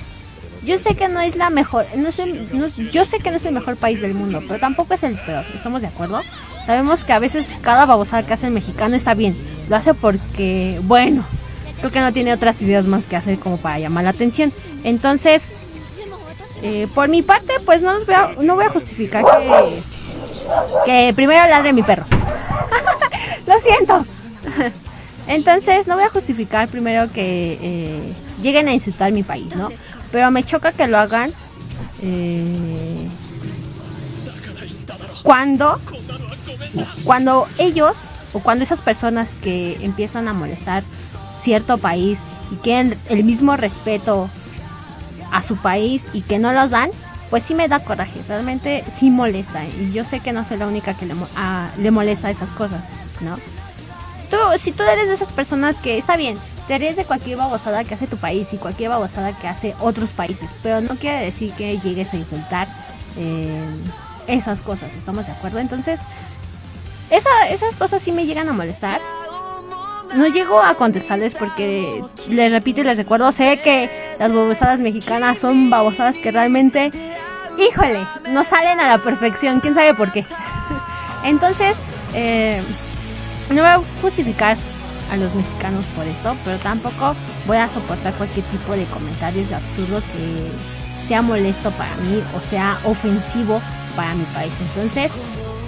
Yo sé que no es la mejor, no es el- no es- yo sé que no es el mejor país del mundo, pero tampoco es el peor. ¿Estamos de acuerdo? Sabemos que a veces cada babosada que hace el mexicano está bien. Lo hace porque, bueno, creo que no tiene otras ideas más que hacer como para llamar la atención. Entonces, eh, por mi parte, pues no, os voy a, no voy a justificar que, que primero ladre mi perro. Lo siento. Entonces, no voy a justificar primero que eh, lleguen a insultar mi país, ¿no? Pero me choca que lo hagan eh, cuando, cuando ellos o cuando esas personas que empiezan a molestar cierto país y quieren el mismo respeto a su país y que no los dan, pues sí me da coraje, realmente sí molesta. Y yo sé que no soy la única que le, mo- a- le molesta esas cosas, ¿no? Si tú, si tú eres de esas personas que está bien, te ríes de cualquier babosada que hace tu país y cualquier babosada que hace otros países, pero no quiere decir que llegues a insultar eh, esas cosas, ¿estamos de acuerdo? Entonces, esa- esas cosas sí me llegan a molestar. No llego a contestarles porque les repito y les recuerdo, sé que las babosadas mexicanas son babosadas que realmente, híjole, no salen a la perfección, quién sabe por qué. Entonces, eh, no voy a justificar a los mexicanos por esto, pero tampoco voy a soportar cualquier tipo de comentarios de absurdo que sea molesto para mí o sea ofensivo para mi país. Entonces,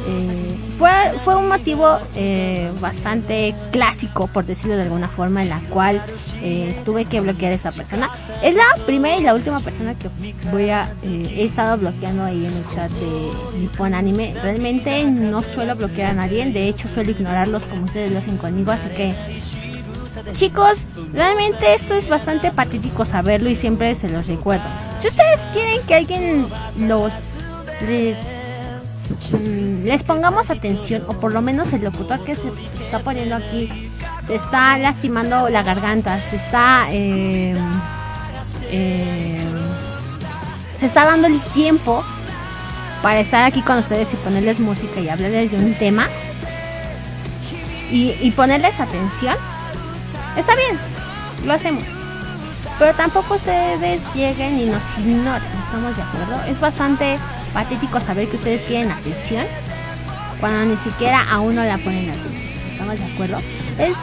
eh, fue, fue un motivo eh, bastante clásico, por decirlo de alguna forma, en la cual eh, tuve que bloquear a esa persona. Es la primera y la última persona que voy a he estado bloqueando ahí en el chat de Nippon Anime. Realmente no suelo bloquear a nadie, de hecho suelo ignorarlos como ustedes lo hacen conmigo, así que Chicos, realmente esto es bastante patético saberlo y siempre se los recuerdo. Si ustedes quieren que alguien los les mm, les pongamos atención o por lo menos el locutor que se está poniendo aquí se está lastimando la garganta, se está eh, eh, se está dando el tiempo para estar aquí con ustedes y ponerles música y hablarles de un tema y, y ponerles atención, está bien, lo hacemos. Pero tampoco ustedes lleguen y nos ignoren, ¿estamos de acuerdo? Es bastante patético saber que ustedes quieren atención cuando ni siquiera a uno la ponen atención, ¿estamos de acuerdo? Es...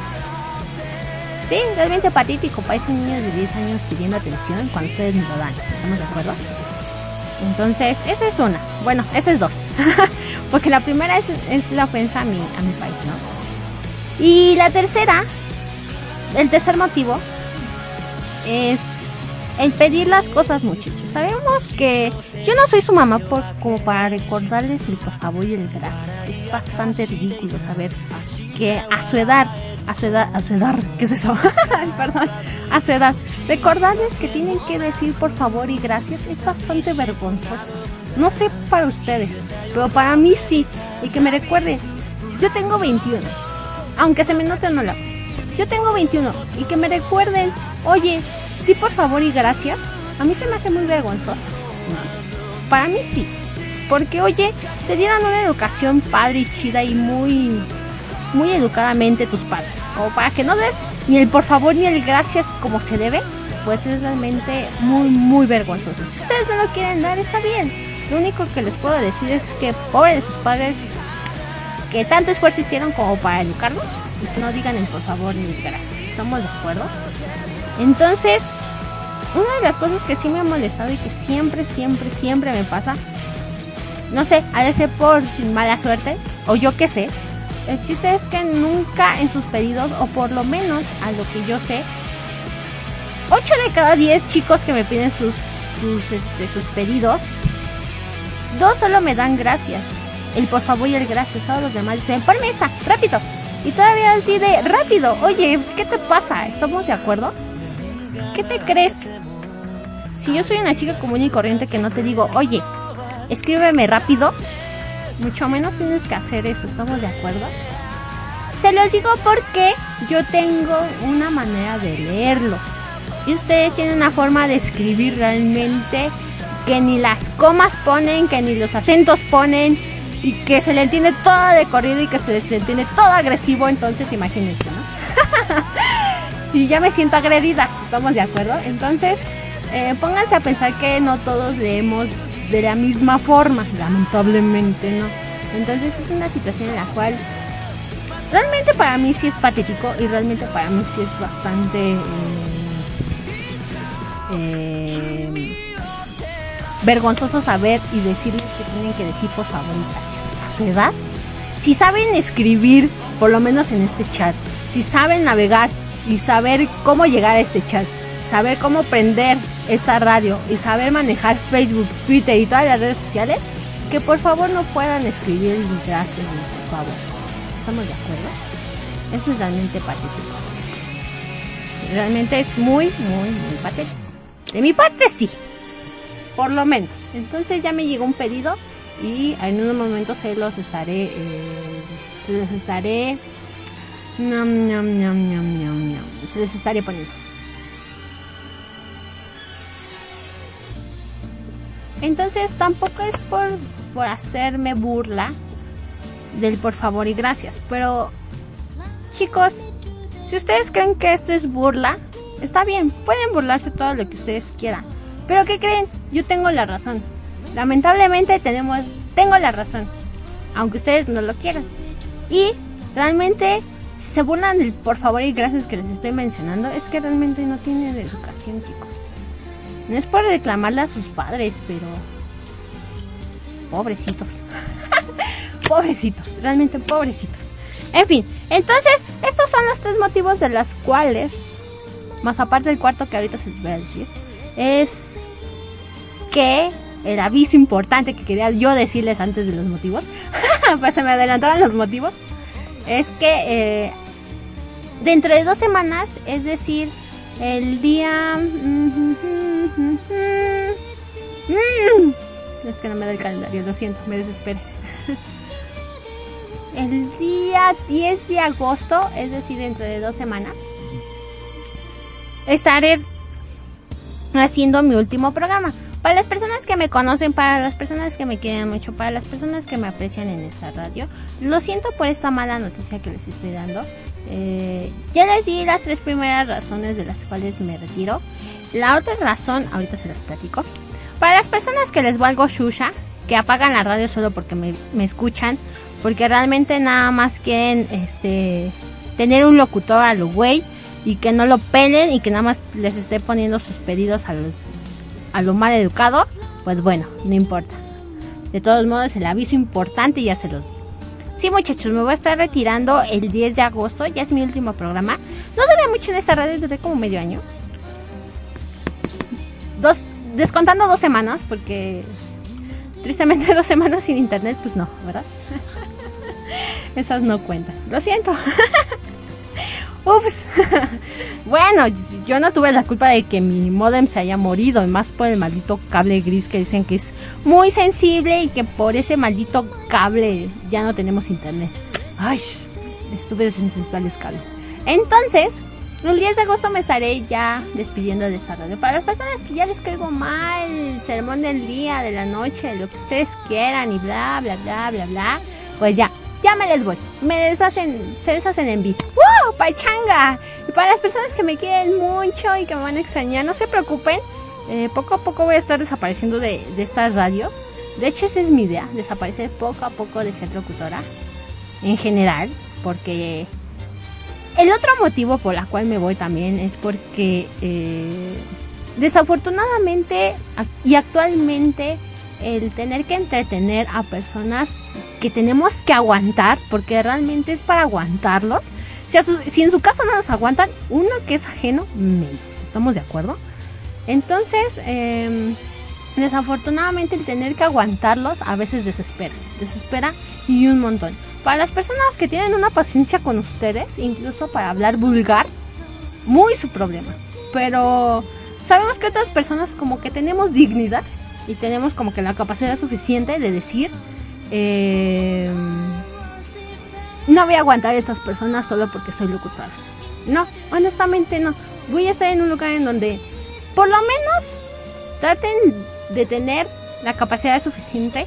Sí, realmente patético, parece un niño de 10 años pidiendo atención cuando ustedes me lo dan, ¿estamos de acuerdo? Entonces, esa es una. Bueno, esa es dos. Porque la primera es, es la ofensa a mi, a mi país, ¿no? Y la tercera, el tercer motivo, es el pedir las cosas, muchachos. Sabemos que yo no soy su mamá por, como para recordarles el por favor y el gracias. Es bastante ridículo saber que a su edad, a su edad, a su edad, ¿qué es eso? Perdón, a su edad, recordarles que tienen que decir por favor y gracias es bastante vergonzoso. No sé para ustedes, pero para mí sí. Y que me recuerden, yo tengo 21, aunque se me note no la. Yo tengo 21 y que me recuerden, oye, di por favor y gracias. A mí se me hace muy vergonzoso. Para mí sí. Porque, oye, te dieron una educación padre y chida y muy, muy educadamente tus padres. Como para que no des ni el por favor ni el gracias como se debe. pues es realmente muy, muy vergonzoso. Si ustedes no lo quieren dar, está bien. Lo único que les puedo decir es que pobre de sus padres que tanto esfuerzo hicieron como para educarlos y que no digan el por favor ni el gracias. ¿Estamos de acuerdo? Entonces, una de las cosas que sí me ha molestado y que siempre, siempre, siempre me pasa, no sé, ha de ser por mala suerte o yo qué sé. El chiste es que nunca en sus pedidos, o por lo menos a lo que yo sé, 8 de cada 10 chicos que me piden sus, sus, este, sus pedidos, dos solo me dan gracias. El por favor y el gracias. Todos los demás dicen, ponme esta, rápido. Y todavía así de, rápido. Oye, pues, ¿qué te pasa? ¿Estamos de acuerdo? Pues, ¿Qué te crees? Si yo soy una chica común y corriente que no te digo, oye, escríbeme rápido, mucho menos tienes que hacer eso. ¿Estamos de acuerdo? Se los digo porque yo tengo una manera de leerlos. Y ustedes tienen una forma de escribir realmente que ni las comas ponen, que ni los acentos ponen y que se le entiende todo de corrido y que se les entiende todo agresivo, entonces imagínense, ¿no? y ya me siento agredida, ¿estamos de acuerdo? Entonces, eh, pónganse a pensar que no todos leemos de la misma forma, lamentablemente, ¿no? Entonces es una situación en la cual realmente para mí sí es patético y realmente para mí sí es bastante... eh, eh, vergonzoso saber y decirles que tienen que decir por favor y gracias. A su edad, si saben escribir, por lo menos en este chat, si saben navegar y saber cómo llegar a este chat, saber cómo prender esta radio y saber manejar Facebook, Twitter y todas las redes sociales, que por favor no puedan escribir gracias por favor. ¿Estamos de acuerdo? Eso es realmente patético. Realmente es muy, muy, muy patético. De mi parte sí por lo menos. Entonces ya me llegó un pedido y en un momento se los estaré, eh, se los estaré, ñam, ñam, ñam, ñam, ñam, ñam, se les estaré poniendo. Entonces tampoco es por, por hacerme burla del por favor y gracias, pero chicos, si ustedes creen que esto es burla, está bien, pueden burlarse todo lo que ustedes quieran. Pero ¿qué creen? Yo tengo la razón. Lamentablemente tenemos, tengo la razón. Aunque ustedes no lo quieran. Y realmente, si se burlan del por favor y gracias que les estoy mencionando, es que realmente no tienen educación, chicos. No es por reclamarle a sus padres, pero... Pobrecitos. pobrecitos, realmente pobrecitos. En fin, entonces, estos son los tres motivos de las cuales, más aparte del cuarto que ahorita se les voy a decir, es que el aviso importante que quería yo decirles antes de los motivos, pues se me adelantaron los motivos, es que eh, dentro de dos semanas, es decir, el día... Es que no me da el calendario, lo siento, me desesperé. El día 10 de agosto, es decir, dentro de dos semanas, estaré haciendo mi último programa. Para las personas que me conocen, para las personas que me quieren mucho, para las personas que me aprecian en esta radio, lo siento por esta mala noticia que les estoy dando. Eh, ya les di las tres primeras razones de las cuales me retiro. La otra razón, ahorita se las platico. Para las personas que les valgo shusha, que apagan la radio solo porque me, me escuchan, porque realmente nada más quieren este tener un locutor a lo güey y que no lo pelen y que nada más les esté poniendo sus pedidos a lo, a lo mal educado, pues bueno, no importa. De todos modos, el aviso importante ya se los di. Sí, muchachos, me voy a estar retirando el 10 de agosto, ya es mi último programa. No duré mucho en esta radio, duré como medio año. Dos, descontando dos semanas, porque tristemente dos semanas sin internet, pues no, ¿verdad? Esas no cuentan. Lo siento. Ups. bueno, yo no tuve la culpa de que mi modem se haya morido, más por el maldito cable gris que dicen que es muy sensible y que por ese maldito cable ya no tenemos internet. Ay, estúpidos insensuales cables. Entonces, el 10 de agosto me estaré ya despidiendo de esta radio. Para las personas que ya les caigo mal, el sermón del día, de la noche, lo que ustedes quieran y bla, bla, bla, bla, bla, pues ya, ya me les voy. Me deshacen, se deshacen en vivo. ¡Woo! pachanga! Y para las personas que me quieren mucho y que me van a extrañar, no se preocupen. eh, poco a poco voy a estar desapareciendo de, de estas radios. De hecho, esa es mi idea, desaparecer poco a poco de ser locutora. En general, porque el otro motivo por la cual me voy también es porque eh, desafortunadamente y actualmente el tener que entretener a personas que tenemos que aguantar, porque realmente es para aguantarlos. Si, su- en su casa no los aguantan, uno que es ajeno, menos. ¿Estamos de acuerdo? Entonces, em, desafortunadamente el tener que aguantarlos a veces desespera. Desespera y un montón. Para las personas que tienen una paciencia con ustedes, incluso para hablar vulgar, muy su problema. Pero sabemos que otras personas como que tenemos dignidad y tenemos como que la capacidad suficiente de decir, eh, no voy a aguantar a estas personas solo porque soy locutora. No, honestamente no. Voy a estar en un lugar en donde por lo menos traten de tener la capacidad suficiente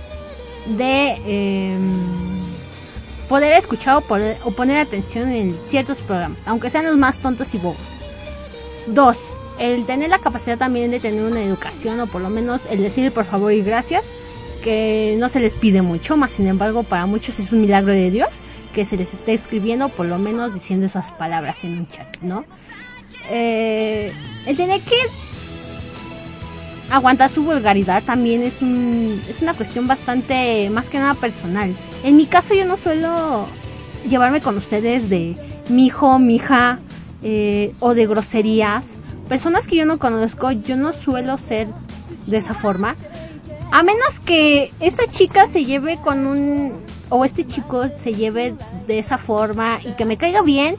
de eh, poder escuchar o, poner atención en ciertos programas, aunque sean los más tontos y bobos. Dos, el tener la capacidad también de tener una educación o por lo menos el decir por favor y gracias, que no se les pide mucho, más sin embargo para muchos es un milagro de Dios que se les esté escribiendo por lo menos diciendo esas palabras en un chat, ¿no? Eh, el tener que aguantar su vulgaridad también es, un, es una cuestión bastante, más que nada personal. En mi caso yo no suelo llevarme con ustedes de mi hijo, mi hija eh, o de groserías. Personas que yo no conozco, yo no suelo ser de esa forma. A menos que esta chica se lleve con un... o este chico se lleve de esa forma y que me caiga bien,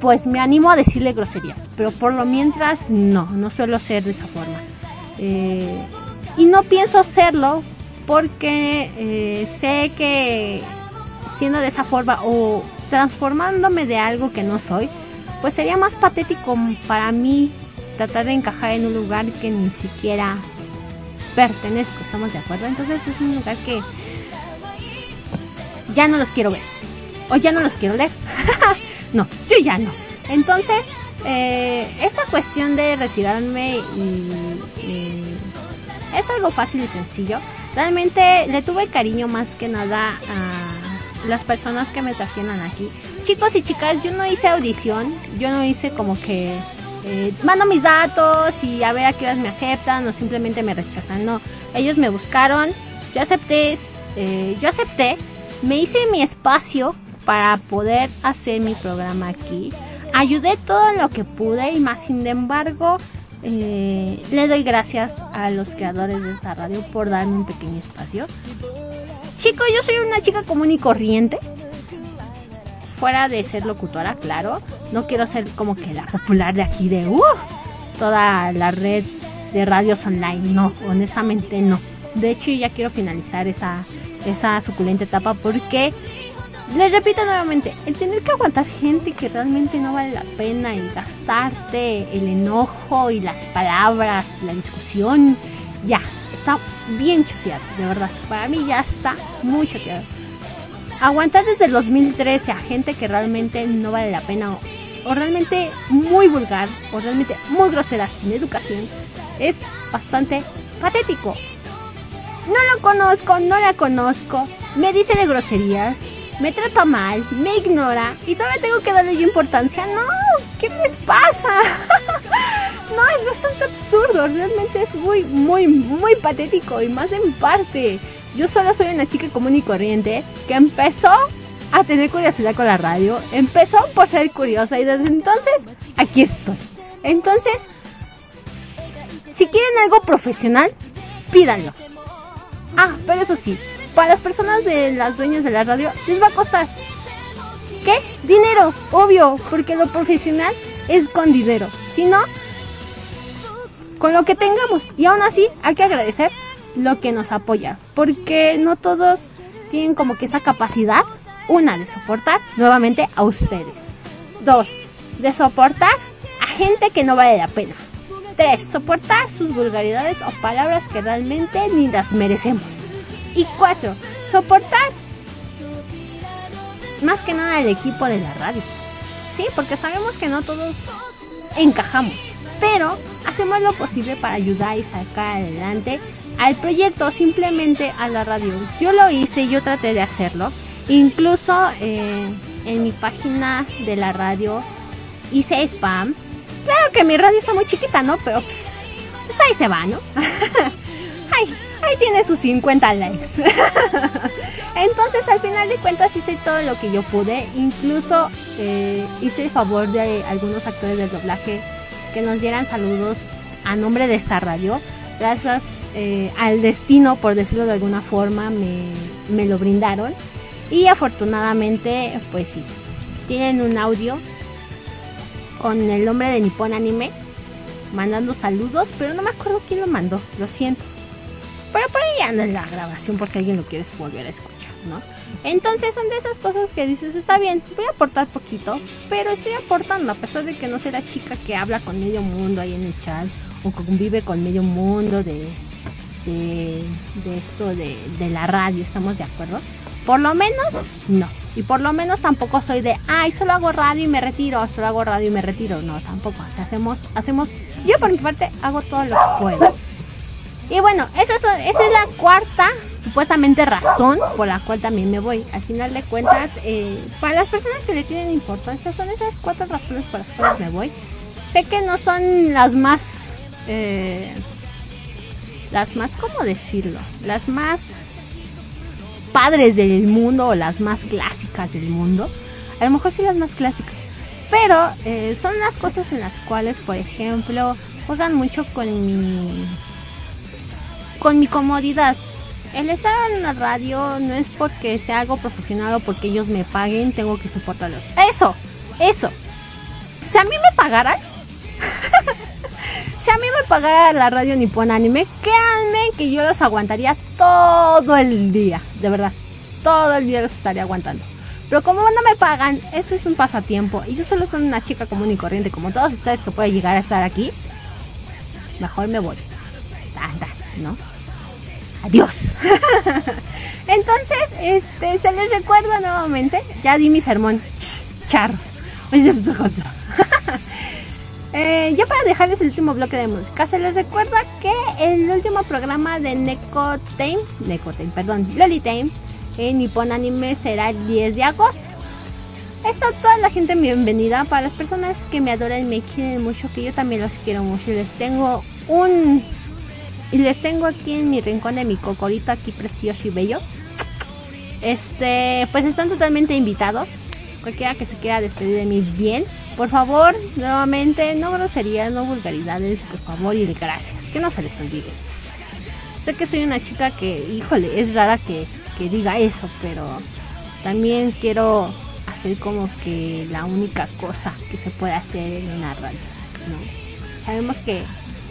pues me animo a decirle groserías. Pero por lo mientras no, no suelo ser de esa forma. Eh, y no pienso hacerlo porque eh, sé que siendo de esa forma o transformándome de algo que no soy, pues sería más patético para mí tratar de encajar en un lugar que ni siquiera pertenezco, ¿estamos de acuerdo? Entonces es un lugar que ya no los quiero ver o ya no los quiero leer. no, yo ya no. Entonces, eh, esta cuestión de retirarme y, es algo fácil y sencillo. Realmente le tuve cariño más que nada a las personas que me trajeron aquí. Chicos y chicas, yo no hice audición, yo no hice como que eh, mando mis datos y a ver a qué horas me aceptan o simplemente me rechazan. No, ellos me buscaron, yo acepté, eh, yo acepté, me hice mi espacio para poder hacer mi programa aquí. Ayudé todo lo que pude y más sin embargo eh, le doy gracias a los creadores de esta radio por darme un pequeño espacio. Chicos, yo soy una chica común y corriente. Fuera de ser locutora, claro. No quiero ser como que la popular de aquí de uh, toda la red de radios online. No, honestamente no. De hecho, ya quiero finalizar esa, esa suculenta etapa porque les repito nuevamente, el tener que aguantar gente que realmente no vale la pena y gastarte el enojo y las palabras, la discusión, ya, está bien choteado, de verdad. Para mí ya está muy choteado. Aguantar desde el 2013 a gente que realmente no vale la pena o, o realmente muy vulgar o realmente muy grosera sin educación es bastante patético. No lo conozco, no la conozco, me dice de groserías, me trata mal, me ignora y todavía tengo que darle yo importancia. No, ¿qué les pasa? no, es bastante absurdo, realmente es muy, muy, muy patético y más en parte. Yo solo soy una chica común y corriente que empezó a tener curiosidad con la radio, empezó por ser curiosa y desde entonces aquí estoy. Entonces, si quieren algo profesional, pídanlo. Ah, pero eso sí, para las personas de las dueñas de la radio les va a costar. ¿Qué? Dinero, obvio, porque lo profesional es con dinero. Si no, con lo que tengamos. Y aún así hay que agradecer lo que nos apoya. Porque no todos tienen como que esa capacidad. Una, de soportar nuevamente a ustedes. Dos, de soportar a gente que no vale la pena. Tres, soportar sus vulgaridades o palabras que realmente ni las merecemos. Y cuatro, soportar más que nada el equipo de la radio. ¿sí? Porque sabemos que no todos encajamos, pero hacemos lo posible para ayudar y sacar adelante al proyecto, simplemente a la radio. Yo lo hice, yo traté de hacerlo, incluso eh, en mi página de la radio hice spam. Claro que mi radio está muy chiquita, ¿no? Pero pues, pues ahí se va, ¿no? ahí, ahí tiene sus 50 likes. Entonces al final de cuentas hice todo lo que yo pude. Incluso eh, hice el favor de algunos actores del doblaje que nos dieran saludos a nombre de esta radio. Gracias eh, al destino, por decirlo de alguna forma, me, me lo brindaron. Y afortunadamente, pues sí, tienen un audio con el nombre de Nippon Anime mandando saludos, pero no me acuerdo quién lo mandó, lo siento. Pero por ahí anda en la grabación por si alguien lo quiere volver a escuchar, ¿no? Entonces son de esas cosas que dices, está bien, voy a aportar poquito, pero estoy aportando, a pesar de que no soy la chica que habla con medio mundo ahí en el chat, o convive con medio mundo de, de, de esto de, de la radio, ¿estamos de acuerdo? Por lo menos, no. Y por lo menos tampoco soy de, ay, solo hago radio y me retiro, solo hago radio y me retiro. No, tampoco. O sea, hacemos, hacemos, yo por mi parte hago todo lo que puedo. Y bueno, esa es, la cuarta, supuestamente, razón por la cual también me voy. Al final de cuentas, eh, para las personas que le tienen importancia, son esas cuatro razones por las cuales me voy. Sé que no son las más, eh, las más, ¿cómo decirlo? Las más padres del mundo o las más clásicas del mundo. A lo mejor sí las más clásicas. Pero eh, son las cosas en las cuales, por ejemplo, juegan mucho con mi con mi comodidad. El estar en una radio no es porque sea algo profesional o porque ellos me paguen, tengo que soportarlos. Eso, eso. Si a mí me pagaran, si a mí me pagara la radio Nippon Anime, créanme que yo los aguantaría todo el día, de verdad. Todo el día los estaría aguantando. Pero como no me pagan, esto es un pasatiempo. Y yo solo soy una chica común y corriente, como todos ustedes que pueden llegar a estar aquí. Mejor me voy. ¿No? Adiós. Entonces, este, se les recuerda nuevamente. Ya di mi sermón. Ch, charros. Eh, ya para dejarles el último bloque de música, se les recuerda que el último programa de Neko Time, perdón, Loli Time, en Nippon Anime será el 10 de agosto. Está toda la gente bienvenida para las personas que me adoran y me quieren mucho, que yo también los quiero mucho y les tengo un y les tengo aquí en mi rincón de mi cocorito aquí precioso y bello. Este, pues están totalmente invitados. Cualquiera que se quiera despedir de mí bien, por favor, nuevamente, no groserías, no vulgaridades, por favor, y gracias, que no se les olvide. Sé que soy una chica que, híjole, es rara que, que diga eso, pero también quiero hacer como que la única cosa que se puede hacer en una radio. Sabemos que,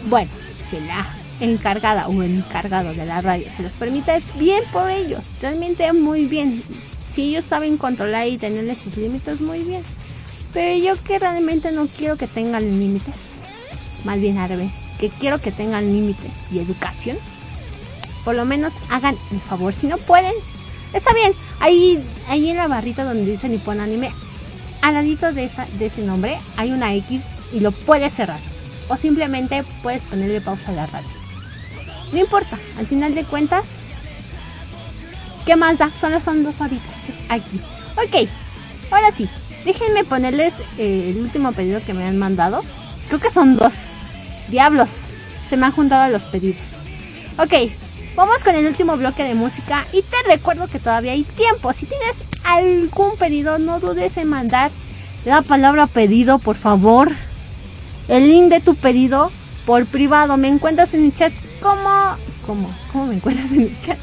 bueno, si la encargada o encargado de la radio se los permite, bien por ellos, realmente muy bien. Si ellos saben controlar y tenerle sus límites, muy bien. Pero yo que realmente no quiero que tengan límites, más bien al revés, que quiero que tengan límites y educación, por lo menos hagan el favor. Si no pueden, está bien. Ahí, ahí en la barrita donde dice Nippon Anime, al ladito de, esa, de ese nombre hay una X y lo puedes cerrar. O simplemente puedes ponerle pausa a la radio. No importa, al final de cuentas, ¿qué más da? Solo son dos horitas aquí. Ok, ahora sí, déjenme ponerles eh, el último pedido que me han mandado. Creo que son dos. Diablos, se me han juntado los pedidos. Ok, vamos con el último bloque de música y te recuerdo que todavía hay tiempo. Si tienes algún pedido, no dudes en mandar la palabra pedido, por favor. El link de tu pedido por privado. Me encuentras en el chat como... ¿Cómo? ¿Cómo me encuentras en el chat?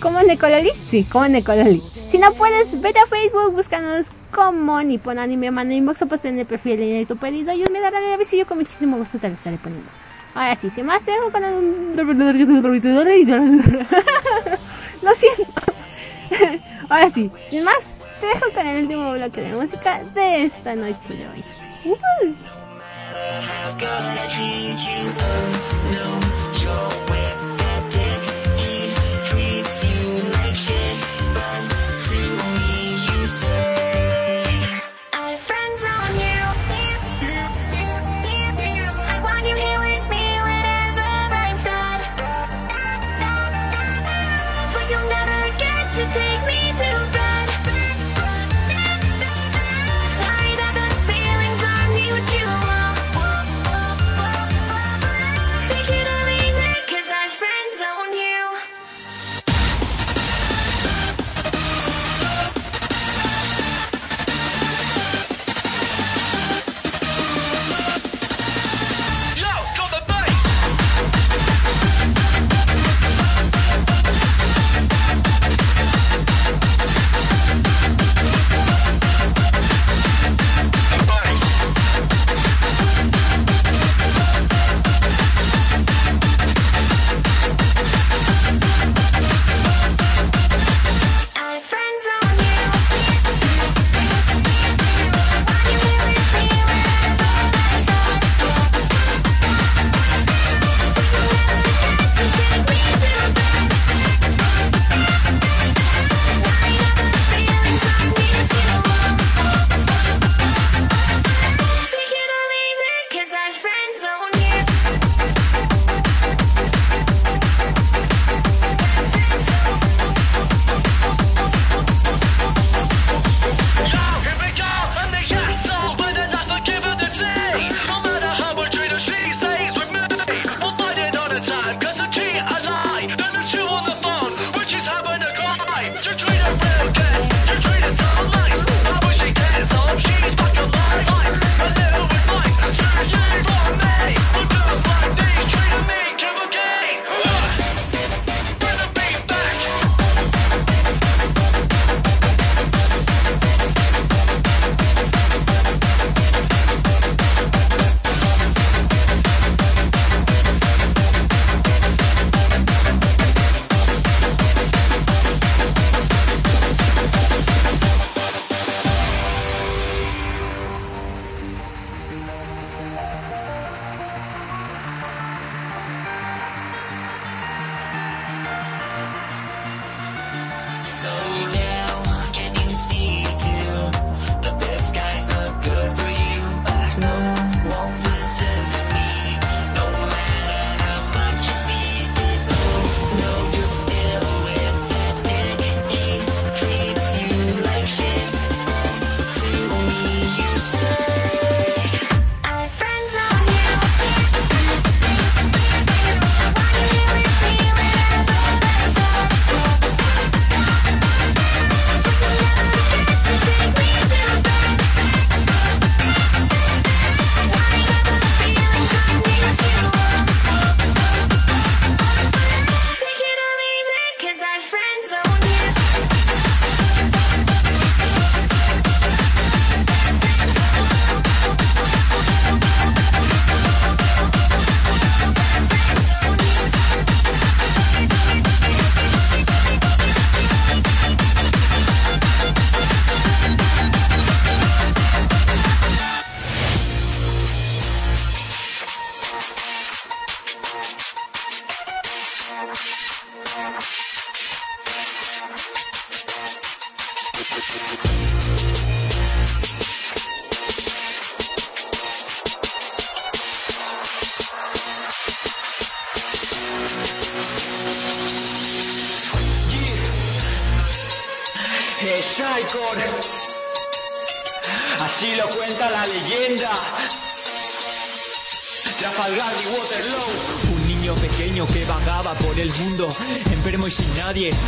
¿Como Necololi? Sí, como Necololi. Si no puedes, vete a Facebook, búscanos como Nippon Anime, manda inbox o pues en el perfil de tu pedido y me daré el aviso con muchísimo gusto te lo estaré poniendo. Ahora sí, sin más te dejo con el... Lo siento. Ahora sí, sin más, te dejo con el último bloque de música de esta noche de hoy. Uh. How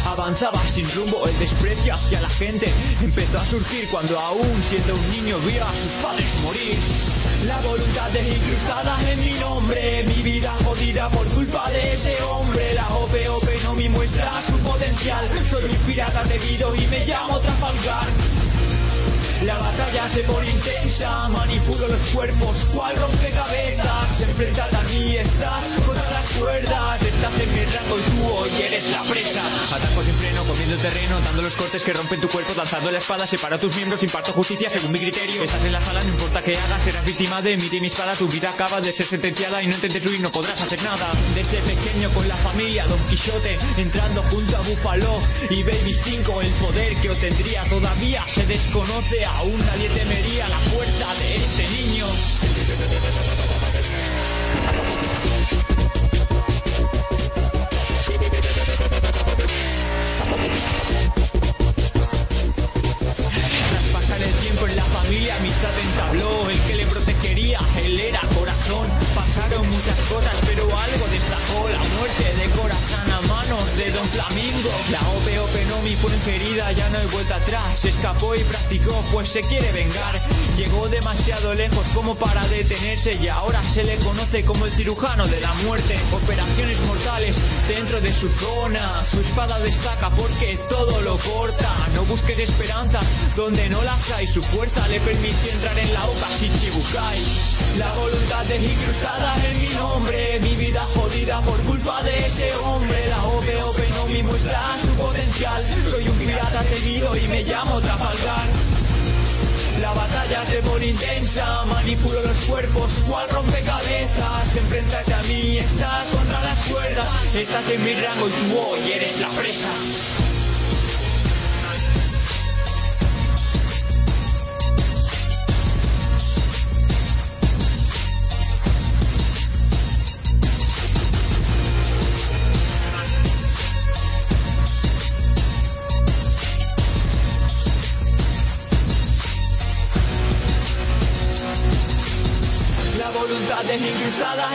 avanzaba sin rumbo. El desprecio hacia la gente empezó a surgir cuando aún siendo un niño vio a sus padres morir. La voluntad es incrustada en mi nombre, mi vida jodida por culpa de ese hombre. La OPOP no me muestra su potencial, soy un pirata debido y me llamo Trafalgar. La batalla se pone intensa, manipulo los cuerpos, cual rompecabezas. Enfrentate a mí, estás contra las cuerdas, estás en mi rango y tú hoy eres la presa. Ataco sin freno, comiendo el terreno, dando los cortes que rompen tu cuerpo, lanzando la espada, separo tus miembros, imparto justicia según mi criterio. Estás en la sala, no importa que hagas, serás víctima de mi y mi espada, tu vida acaba de ser sentenciada y no entiendes huir, no podrás hacer nada. Desde pequeño con la familia, Don Quixote, entrando junto a Búfalo y Baby 5, el poder que obtendría todavía se desconoce, aún nadie temería la fuerza de este niño. Tras pasar el tiempo en la familia, amistad entabló. El que le protegería, él era corazón. Pasaron muchas cosas, pero algo destacó. La muerte de corazón a manos de Don Flamingo. La OPOP no mi fue inferida, ya no hay vuelta atrás. Se escapó y practicó, pues se quiere vengar. Llegó demasiado lejos como para detenerse y ahora se le conoce como el cirujano de la muerte. Operaciones mortales dentro de su zona. Su espada destaca porque todo lo corta. No busques esperanza donde no las hay. Su fuerza le permitió entrar en la Oka Shichibukai. La voluntad es incrustada en mi nombre. Mi vida jodida por culpa de ese hombre. La OPOP no me muestra su potencial. Soy un pirata temido y me llamo Trafalgar. La batalla se pone intensa, manipulo los cuerpos, cual rompecabezas. Enfréntate a mí, estás contra las cuerdas, estás en mi rango y tú hoy eres la presa.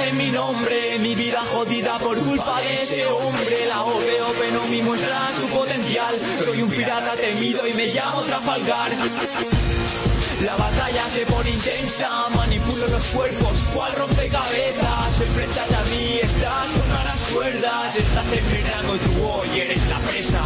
En mi nombre, mi vida jodida por culpa de ese hombre. La OPOP no me muestra su potencial, soy un pirata temido y me llamo Trafalgar. La batalla se pone intensa, manipulo los cuerpos, cual rompecabezas. Enfréntate a mí, estás contra las cuerdas, estás en y tú hoy eres la presa.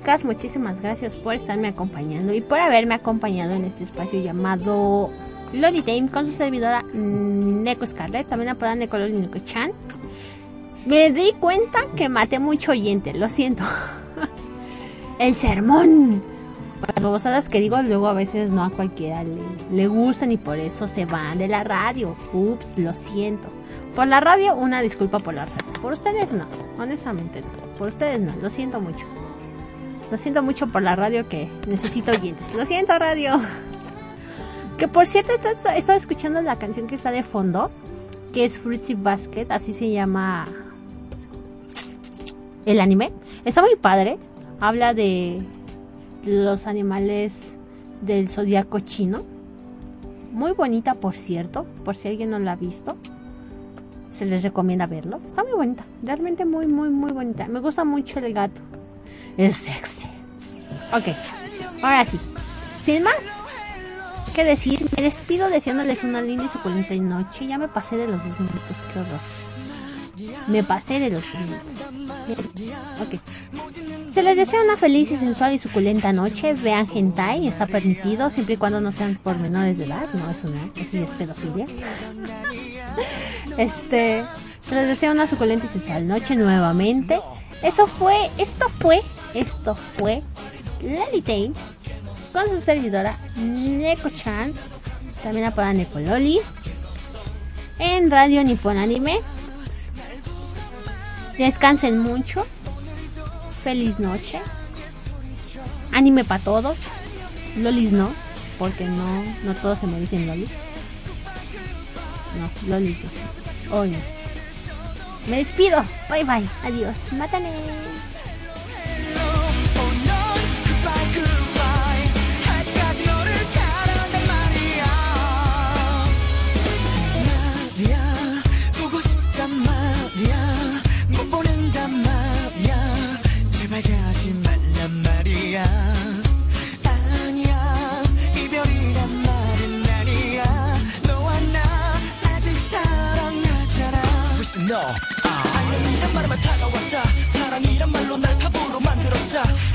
Chicas, muchísimas gracias por estarme acompañando y por haberme acompañado en este espacio llamado Loli Time con su servidora mm, Neko Scarlett, también apodada Neko Loli Chan. Me di cuenta que maté mucho oyente, lo siento. El sermón. Las babosadas que digo luego a veces no a cualquiera le, le gustan y por eso se van de la radio. Ups, lo siento. Por la radio, una disculpa por la radio. Por ustedes no, honestamente. Por ustedes no, lo siento mucho. Lo siento mucho por la radio que necesito oyentes. Lo siento radio. Que por cierto, he estado escuchando la canción que está de fondo, que es Fruitsy Basket, así se llama el anime. Está muy padre. Habla de los animales del zodiaco chino. Muy bonita, por cierto, por si alguien no la ha visto. Se les recomienda verlo. Está muy bonita, realmente muy, muy, muy bonita. Me gusta mucho el gato. Es sexy. Ok, ahora sí. Sin más que decir, me despido deseándoles una linda y suculenta noche. Ya me pasé de los dos minutos, qué horror. Me pasé de los dos minutos. Bien, Ok. Se les desea una feliz y sensual y suculenta noche. Vean hentai, está permitido siempre y cuando no sean por menores de edad. No, eso no, eso ya es pedofilia. Este, se les desea una suculenta y sensual noche nuevamente. Eso fue, esto fue, esto fue Lali Tain con su servidora Neko-chan, también apodada Nekololi, en Radio Nippon Anime. Descansen mucho. Feliz noche. Anime para todos. Lolis no, porque no, no todos se me dicen lolis. No, lolis no. Hoy no. Me despido. Bye bye. Adiós. Mátane. 너와 나 아직 사랑하잖아. Listen no. 안녕이란 말에만 다가왔다. 사랑이란 말로 날 Santa